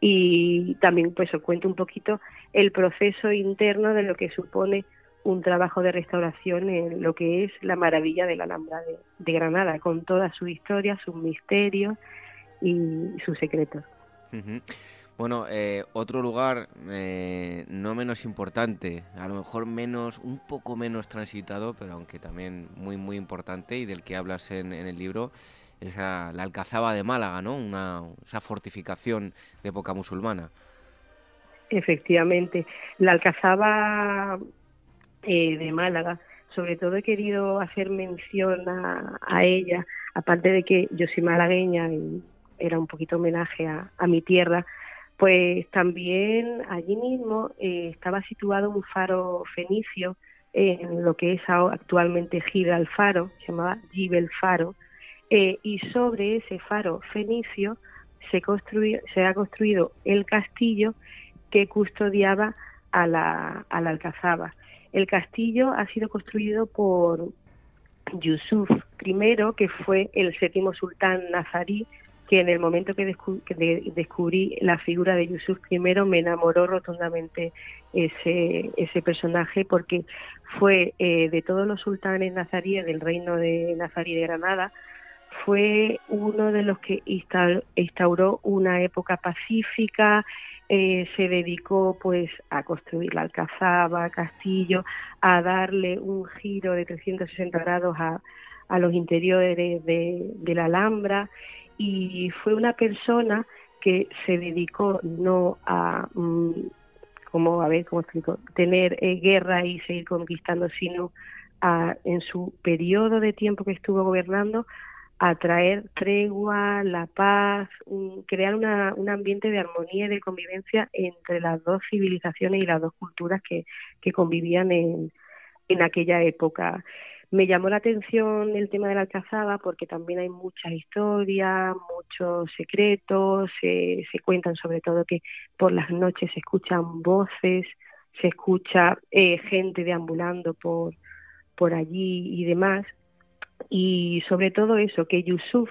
Y también pues os cuento un poquito el proceso interno de lo que supone un trabajo de restauración en lo que es la maravilla de la Alhambra de, Granada, con toda su historia, sus misterios y sus secretos. Bueno, eh, otro lugar eh, no menos importante, a lo mejor menos, un poco menos transitado, pero aunque también muy muy importante y del que hablas en, el libro, es la, Alcazaba de Málaga, ¿no? Una, esa fortificación de época musulmana. Efectivamente, la Alcazaba eh, de Málaga, sobre todo he querido hacer mención a, a ella, aparte de que yo soy malagueña y era un poquito homenaje a, mi tierra, pues también allí mismo eh, estaba situado un faro fenicio en lo que es actualmente Gira al Faro, se llamaba Gibel Faro, eh, y sobre ese faro fenicio se, se ha construido el castillo que custodiaba a la, a Alcazaba. El castillo ha sido construido por Yusuf I, que fue el séptimo sultán nazarí que en el momento que, descubrí la figura de Yusuf I me enamoró rotundamente ese, personaje porque fue eh, de todos los sultanes nazaríes del reino de Nazarí de Granada, fue uno de los que instauró una época pacífica, eh, se dedicó pues a construir la alcazaba, castillo, a darle un giro de 360 grados a, los interiores de la Alhambra y fue una persona que se dedicó no a mm, como a ver cómo explico tener eh, guerra y seguir conquistando sino a, en su periodo de tiempo que estuvo gobernando a traer tregua, la paz, crear una, un ambiente de armonía y de convivencia entre las dos civilizaciones y las dos culturas que, que convivían en, en aquella época. Me llamó la atención el tema de la Alcazaba porque también hay muchas historias, muchos secretos, se, se cuentan sobre todo que por las noches se escuchan voces, se escucha eh, gente deambulando por, por allí y demás. Y sobre todo eso, que Yusuf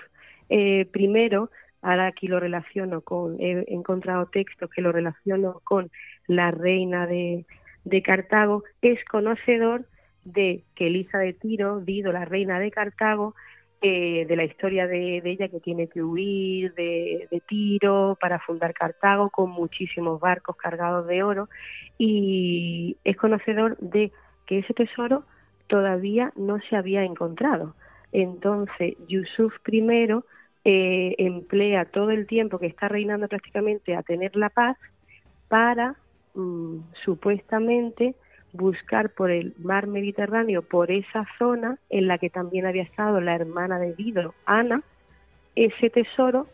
eh, primero, ahora aquí lo relaciono con, he encontrado textos que lo relaciono con la reina de, de Cartago, es conocedor de que Elisa de Tiro, Dido, la reina de Cartago, eh, de la historia de, ella que tiene que huir de, Tiro para fundar Cartago con muchísimos barcos cargados de oro y es conocedor de que ese tesoro todavía no se había encontrado. Entonces, Yusuf I eh, emplea todo el tiempo que está reinando prácticamente a tener la paz para mm, supuestamente buscar por el mar Mediterráneo, por esa zona en la que también había estado la hermana de Dido, Ana, ese tesoro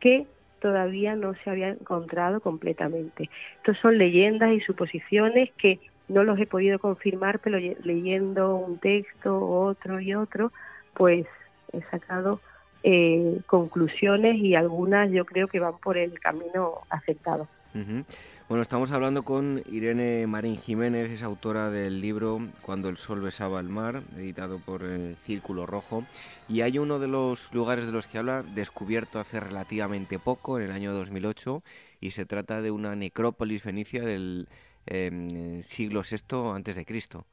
que todavía no se había encontrado completamente. Estos son leyendas y suposiciones que no los he podido confirmar, pero leyendo un texto, otro y otro, pues he sacado eh, conclusiones y algunas yo creo que van por el camino aceptado. Bueno, estamos hablando con Irene Marín Jiménez, es autora del libro Cuando el sol besaba el mar, editado por el Círculo Rojo. Y hay uno de los lugares de los que habla descubierto hace relativamente poco, en el año 2008, y se trata de una necrópolis fenicia del em, siglo VI antes de Cristo.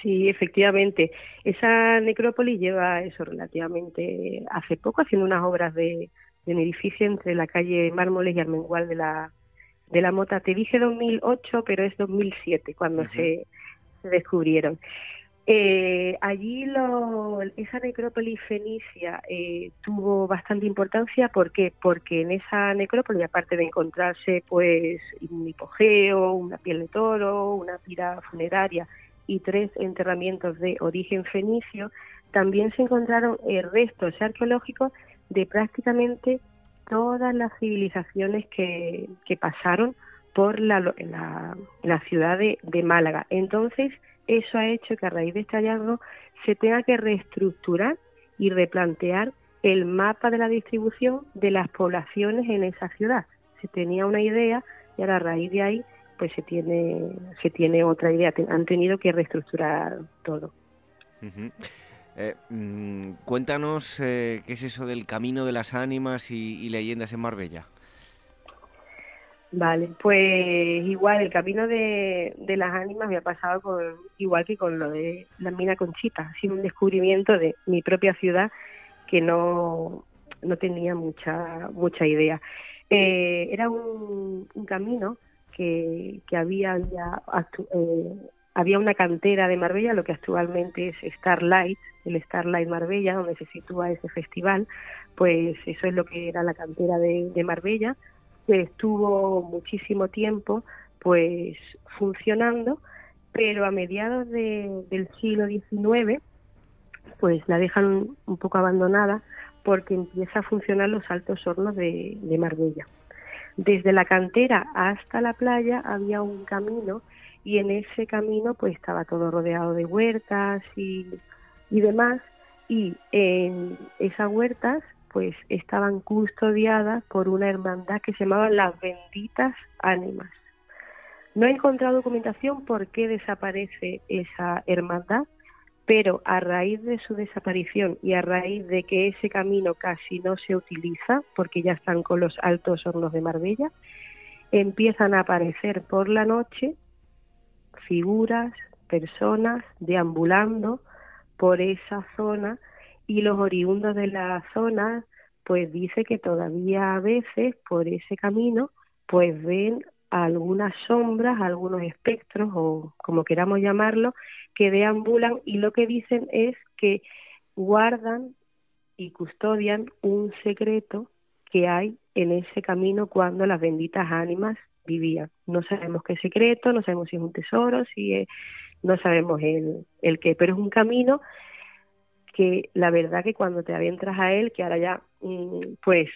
Sí, efectivamente. Esa necrópolis lleva eso relativamente hace poco, haciendo unas obras de, de un edificio entre la calle Mármoles y Armengual de la, de la Mota. Te dije 2008, pero es 2007 cuando se, descubrieron. Eh, allí lo, esa necrópolis fenicia eh, tuvo bastante importancia ¿por porque en esa necrópolis aparte de encontrarse pues un hipogeo, una piel de toro, una pira funeraria y tres enterramientos de origen fenicio, también se encontraron eh, restos arqueológicos de prácticamente todas las civilizaciones que, que pasaron por la, la, ciudad de, Málaga. Entonces, eso ha hecho que a raíz de este hallazgo se tenga que reestructurar y replantear el mapa de la distribución de las poblaciones en esa ciudad. Se tenía una idea y a raíz de ahí pues se tiene se tiene otra idea. Han tenido que reestructurar todo. Eh, mm, cuéntanos eh, qué es eso del camino de las ánimas y, leyendas en Marbella. Vale, pues igual el camino de, de las ánimas me ha pasado con, igual que con lo de la mina Conchita, ha sido un descubrimiento de mi propia ciudad que no, no tenía mucha mucha idea. Eh, era un, camino que, que había eh, había una cantera de Marbella, lo que actualmente es Starlight, el Starlight Marbella, donde se sitúa ese festival, pues eso es lo que era la cantera de, de Marbella que estuvo muchísimo tiempo pues funcionando, pero a mediados del siglo XIX pues la dejan un poco abandonada porque empieza a funcionar los altos hornos de, Marbella. Desde la cantera hasta la playa había un camino y en ese camino pues estaba todo rodeado de huertas y, y demás y en esas huertas pues estaban custodiadas por una hermandad que se llamaba las benditas ánimas. No he encontrado documentación por qué desaparece esa hermandad, pero a raíz de su desaparición y a raíz de que ese camino casi no se utiliza, porque ya están con los altos hornos de Marbella, empiezan a aparecer por la noche figuras, personas deambulando por esa zona y los oriundos de la zona pues dice que todavía a veces por ese camino pues ven algunas sombras, algunos espectros o como queramos llamarlo, que deambulan y lo que dicen es que guardan y custodian un secreto que hay en ese camino cuando las benditas ánimas vivían. No sabemos qué secreto, no sabemos si es un tesoro, si no sabemos el, el qué, pero es un camino que la verdad que cuando te adentras a él, que ahora ya mm, pues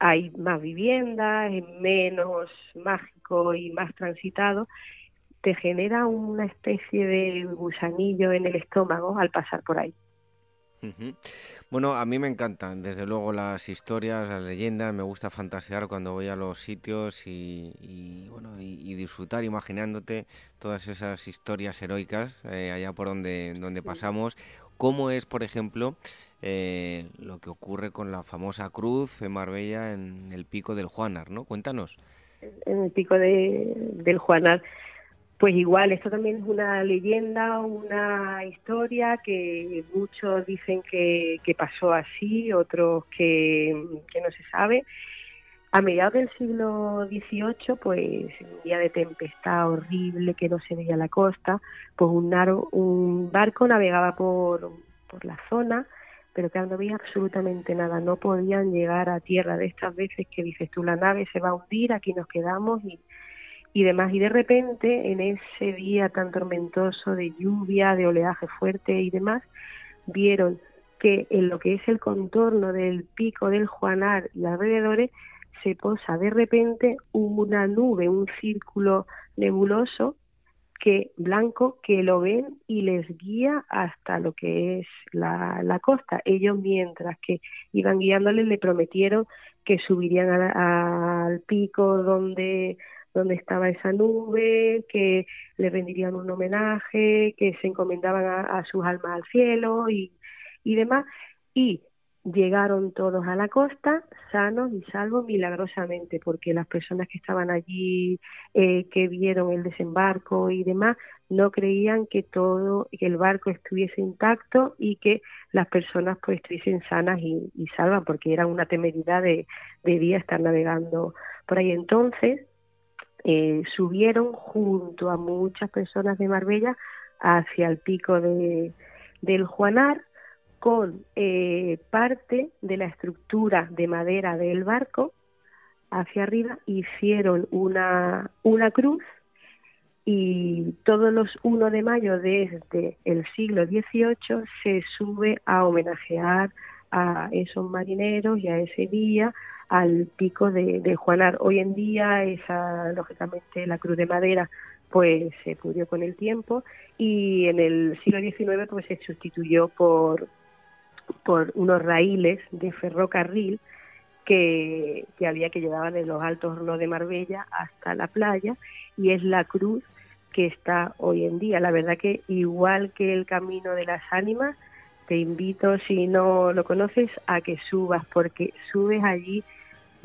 hay más viviendas, es menos mágico y más transitado, te genera una especie de gusanillo en el estómago al pasar por ahí. Bueno, a mí me encantan, desde luego, las historias, las leyendas, me gusta fantasear cuando voy a los sitios y, bueno, y, disfrutar imaginándote todas esas historias heroicas eh, allá por donde, donde pasamos. Cómo es, por ejemplo, eh, lo que ocurre con la famosa cruz en Marbella en el pico del Juanar, ¿no? Cuéntanos. En el pico de, del Juanar, pues igual, esto también es una leyenda, una historia que muchos dicen que, que pasó así, otros que, no se sabe. A mediados del siglo XVIII, pues un día de tempestad horrible que no se veía la costa, pues un, un barco navegaba por, por la zona, pero que no había absolutamente nada, no podían llegar a tierra de estas veces que dices tú, la nave se va a hundir, aquí nos quedamos y, y demás. Y de repente, en ese día tan tormentoso de lluvia, de oleaje fuerte y demás, vieron que en lo que es el contorno del pico del Juanar y alrededores se posa de repente una nube, un círculo nebuloso que blanco que lo ven y les guía hasta lo que es la, la costa. Ellos mientras que iban guiándoles le prometieron que subirían al pico donde donde estaba esa nube, que le rendirían un homenaje, que se encomendaban a, a sus almas al cielo y, y demás. Y llegaron todos a la costa sanos y salvos milagrosamente porque las personas que estaban allí eh, que vieron el desembarco y demás no creían que todo que el barco estuviese intacto y que las personas pues estuviesen sanas y, y salvas porque era una temeridad de, de día estar navegando por ahí entonces eh, subieron junto a muchas personas de Marbella hacia el pico de, del Juanar con eh, parte de la estructura de madera del barco hacia arriba, hicieron una, una cruz y todos los 1 de mayo desde el siglo XVIII se sube a homenajear a esos marineros y a ese día al pico de, Juanar. Hoy en día esa, lógicamente, la cruz de madera pues se pudrió con el tiempo y en el siglo XIX pues se sustituyó por por unos raíles de ferrocarril que, que había que llevaban de los altos hornos de Marbella hasta la playa y es la cruz que está hoy en día. La verdad que igual que el Camino de las Ánimas, te invito, si no lo conoces, a que subas, porque subes allí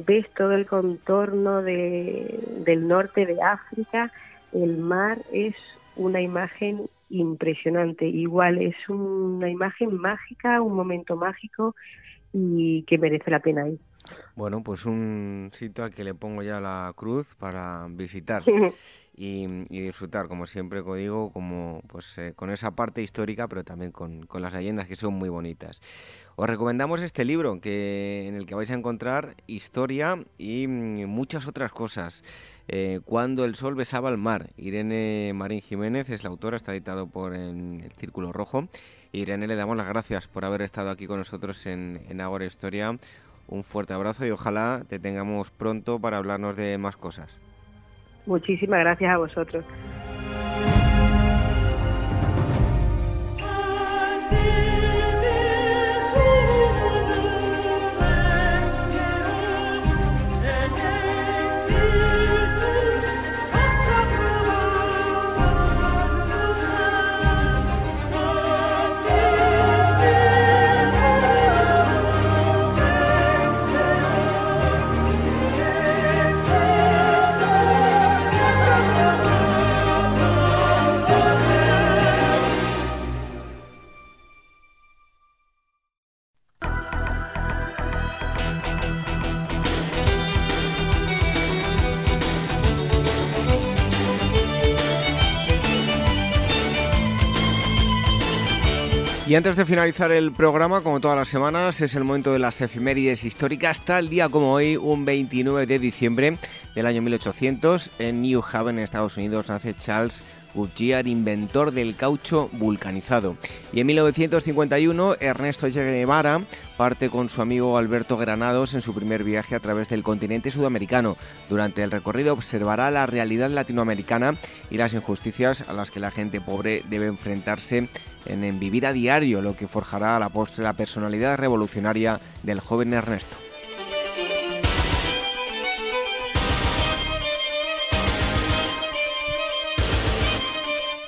ves todo el contorno de, del norte de África, el mar es una imagen impresionante. Igual es una imagen mágica, un momento mágico y que merece la pena ir. Bueno, pues un sitio al que le pongo ya la cruz para visitar y, disfrutar, como siempre digo, como pues eh, con esa parte histórica, pero también con, con, las leyendas que son muy bonitas. Os recomendamos este libro que, en el que vais a encontrar historia y mm, muchas otras cosas. Eh, Cuando el sol besaba el mar. Irene Marín Jiménez es la autora, está editado por el Círculo Rojo. Irene, le damos las gracias por haber estado aquí con nosotros en, en Agora Historia. Un fuerte abrazo y ojalá te tengamos pronto para hablarnos de más cosas. Muchísimas gracias a vosotros. Antes de finalizar el programa, como todas las semanas, es el momento de las efemérides históricas. El día como hoy, un 29 de diciembre del año 1800, en New Haven, Estados Unidos, nace Charles Goodyear, inventor del caucho vulcanizado. Y en 1951, Ernesto Guevara parte con su amigo Alberto Granados en su primer viaje a través del continente sudamericano. Durante el recorrido observará la realidad latinoamericana y las injusticias a las que la gente pobre debe enfrentarse en, vivir a diario, lo que forjará a la postre la personalidad revolucionaria del joven Ernesto.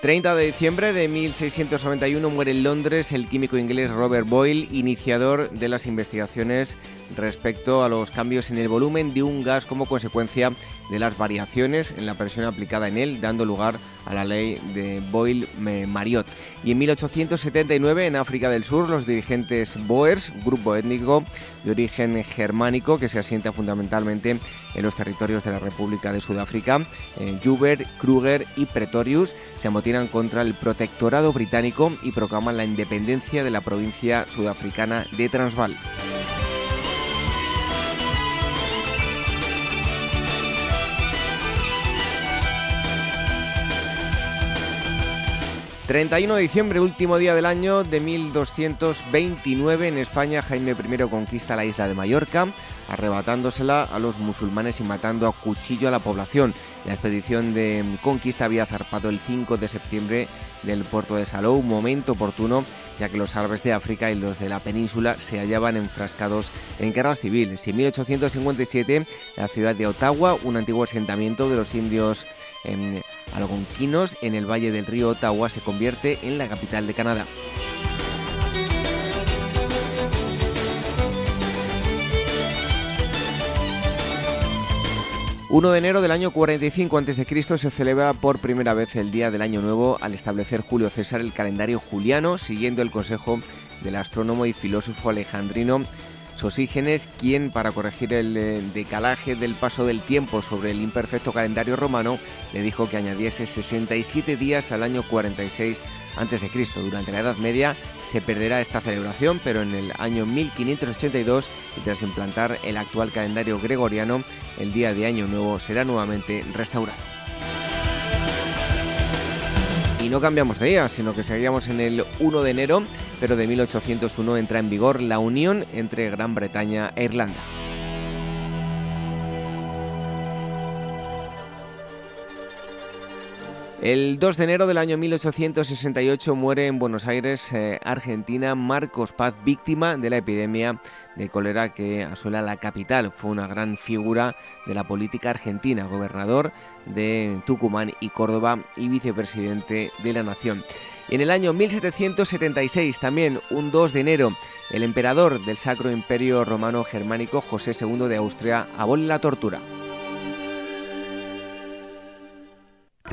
30 de diciembre de 1691 muere en Londres el químico inglés Robert Boyle, iniciador de las investigaciones respecto a los cambios en el volumen de un gas como consecuencia de las variaciones en la presión aplicada en él, dando lugar a la ley de Boyle-Mariot. Y en 1879, en África del Sur, los dirigentes Boers, grupo étnico de origen germánico que se asienta fundamentalmente en los territorios de la República de Sudáfrica, eh, Juber, Kruger y Pretorius, se amotinan contra el protectorado británico y proclaman la independencia de la provincia sudafricana de Transvaal. 31 de diciembre, último día del año de 1229 en España, Jaime I conquista la isla de Mallorca, arrebatándosela a los musulmanes y matando a cuchillo a la población. La expedición de conquista había zarpado el 5 de septiembre del puerto de Salou, momento oportuno ya que los árabes de África y los de la península se hallaban enfrascados en guerras civiles. En 1857, la ciudad de Ottawa, un antiguo asentamiento de los indios algonquinos en el valle del río Ottawa, se convierte en la capital de Canadá. 1 de enero del año 45 a.C. se celebra por primera vez el Día del Año Nuevo al establecer Julio César el calendario juliano, siguiendo el consejo del astrónomo y filósofo alejandrino Sosígenes, quien, para corregir el eh, decalaje del paso del tiempo sobre el imperfecto calendario romano, le dijo que añadiese 67 días al año 46 a.C. Durante la Edad Media se perderá esta celebración, pero en el año 1582, y tras implantar el actual calendario gregoriano, el día de Año Nuevo será nuevamente restaurado. Y no cambiamos de día, sino que seguíamos en el 1 de enero, pero de 1801 entra en vigor la unión entre Gran Bretaña e Irlanda. El 2 de enero del año 1868 muere en Buenos Aires, eh, Argentina, Marcos Paz, víctima de la epidemia de cólera que asola la capital. Fue una gran figura de la política argentina, gobernador de Tucumán y Córdoba y vicepresidente de la Nación. Y en el año 1776, también un 2 de enero, el emperador del Sacro Imperio Romano Germánico José II de Austria abole la tortura.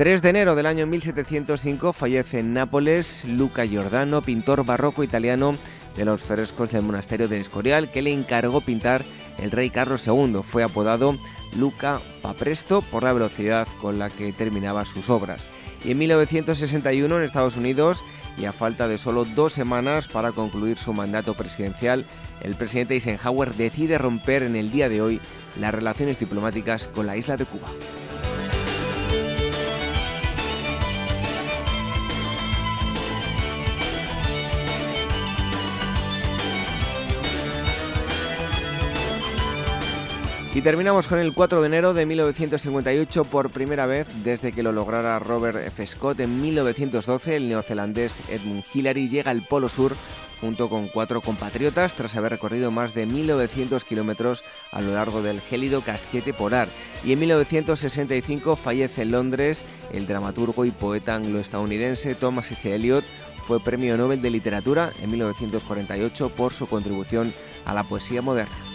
3 de enero del año 1705 fallece en Nápoles Luca Giordano, pintor barroco italiano de los frescos del monasterio de Escorial, que le encargó pintar el rey Carlos II. Fue apodado Luca Papresto por la velocidad con la que terminaba sus obras. Y en 1961 en Estados Unidos, y a falta de solo dos semanas para concluir su mandato presidencial, el presidente Eisenhower decide romper en el día de hoy las relaciones diplomáticas con la isla de Cuba. Y terminamos con el 4 de enero de 1958 por primera vez desde que lo lograra Robert F. Scott en 1912 el neozelandés Edmund Hillary llega al Polo Sur junto con cuatro compatriotas tras haber recorrido más de 1900 kilómetros a lo largo del gélido casquete polar. Y en 1965 fallece en Londres el dramaturgo y poeta anglo-estadounidense Thomas S. Eliot. Fue premio Nobel de Literatura en 1948 por su contribución a la poesía moderna.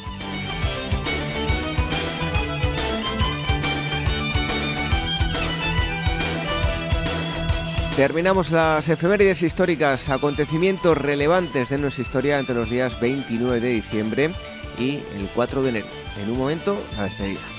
Terminamos las efemérides históricas, acontecimientos relevantes de nuestra historia entre los días 29 de diciembre y el 4 de enero. En un momento, la despedida.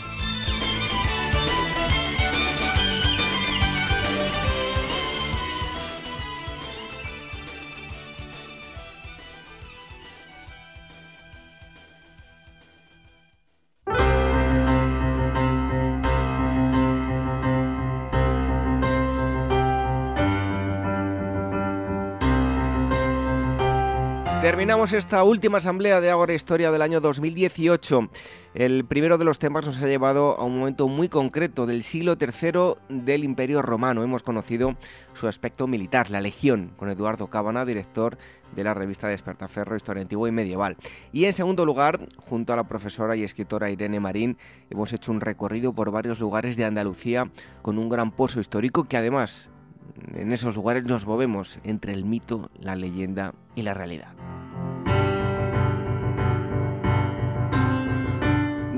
Terminamos esta última asamblea de Ágora Historia del año 2018. El primero de los temas nos ha llevado a un momento muy concreto del siglo III del Imperio Romano. Hemos conocido su aspecto militar, la Legión, con Eduardo Cábana, director de la revista Despertaferro, Historia Antigua y Medieval. Y en segundo lugar, junto a la profesora y escritora Irene Marín, hemos hecho un recorrido por varios lugares de Andalucía con un gran pozo histórico que además en esos lugares nos movemos entre el mito, la leyenda y la realidad.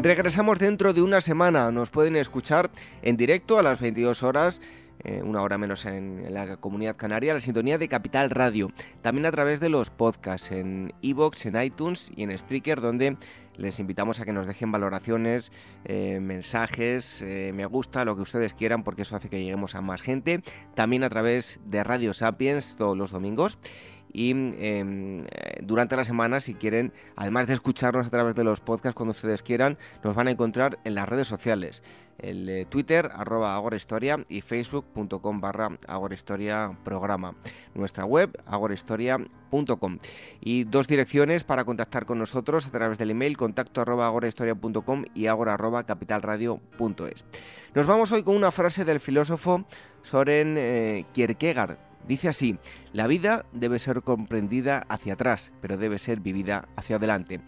Regresamos dentro de una semana. Nos pueden escuchar en directo a las 22 horas. Eh, una hora menos en, la comunidad canaria, la sintonía de Capital Radio. También a través de los podcasts en iVoox, en iTunes y en Spreaker, donde les invitamos a que nos dejen valoraciones, eh, mensajes, eh, me gusta, lo que ustedes quieran, porque eso hace que lleguemos a más gente. También a través de Radio Sapiens todos los domingos y em, durante la semana si quieren, además de escucharnos a través de los podcasts cuando ustedes quieran, nos van a encontrar en las redes sociales. El eh, Twitter, arroba agorahistoria y facebook.com barra agorahistoria programa. Nuestra web, agorahistoria.com. Y dos direcciones para contactar con nosotros a través del email contacto arroba agorahistoria.com y agora arroba capitalradio.es. Nos vamos hoy con una frase del filósofo Soren eh, Kierkegaard Dice así, la vida debe ser comprendida hacia atrás, pero debe ser vivida hacia adelante.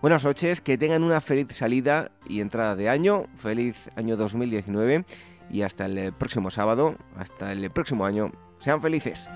Buenas noches, que tengan una feliz salida y entrada de año, feliz año 2019 y hasta el próximo sábado, hasta el próximo año, sean felices.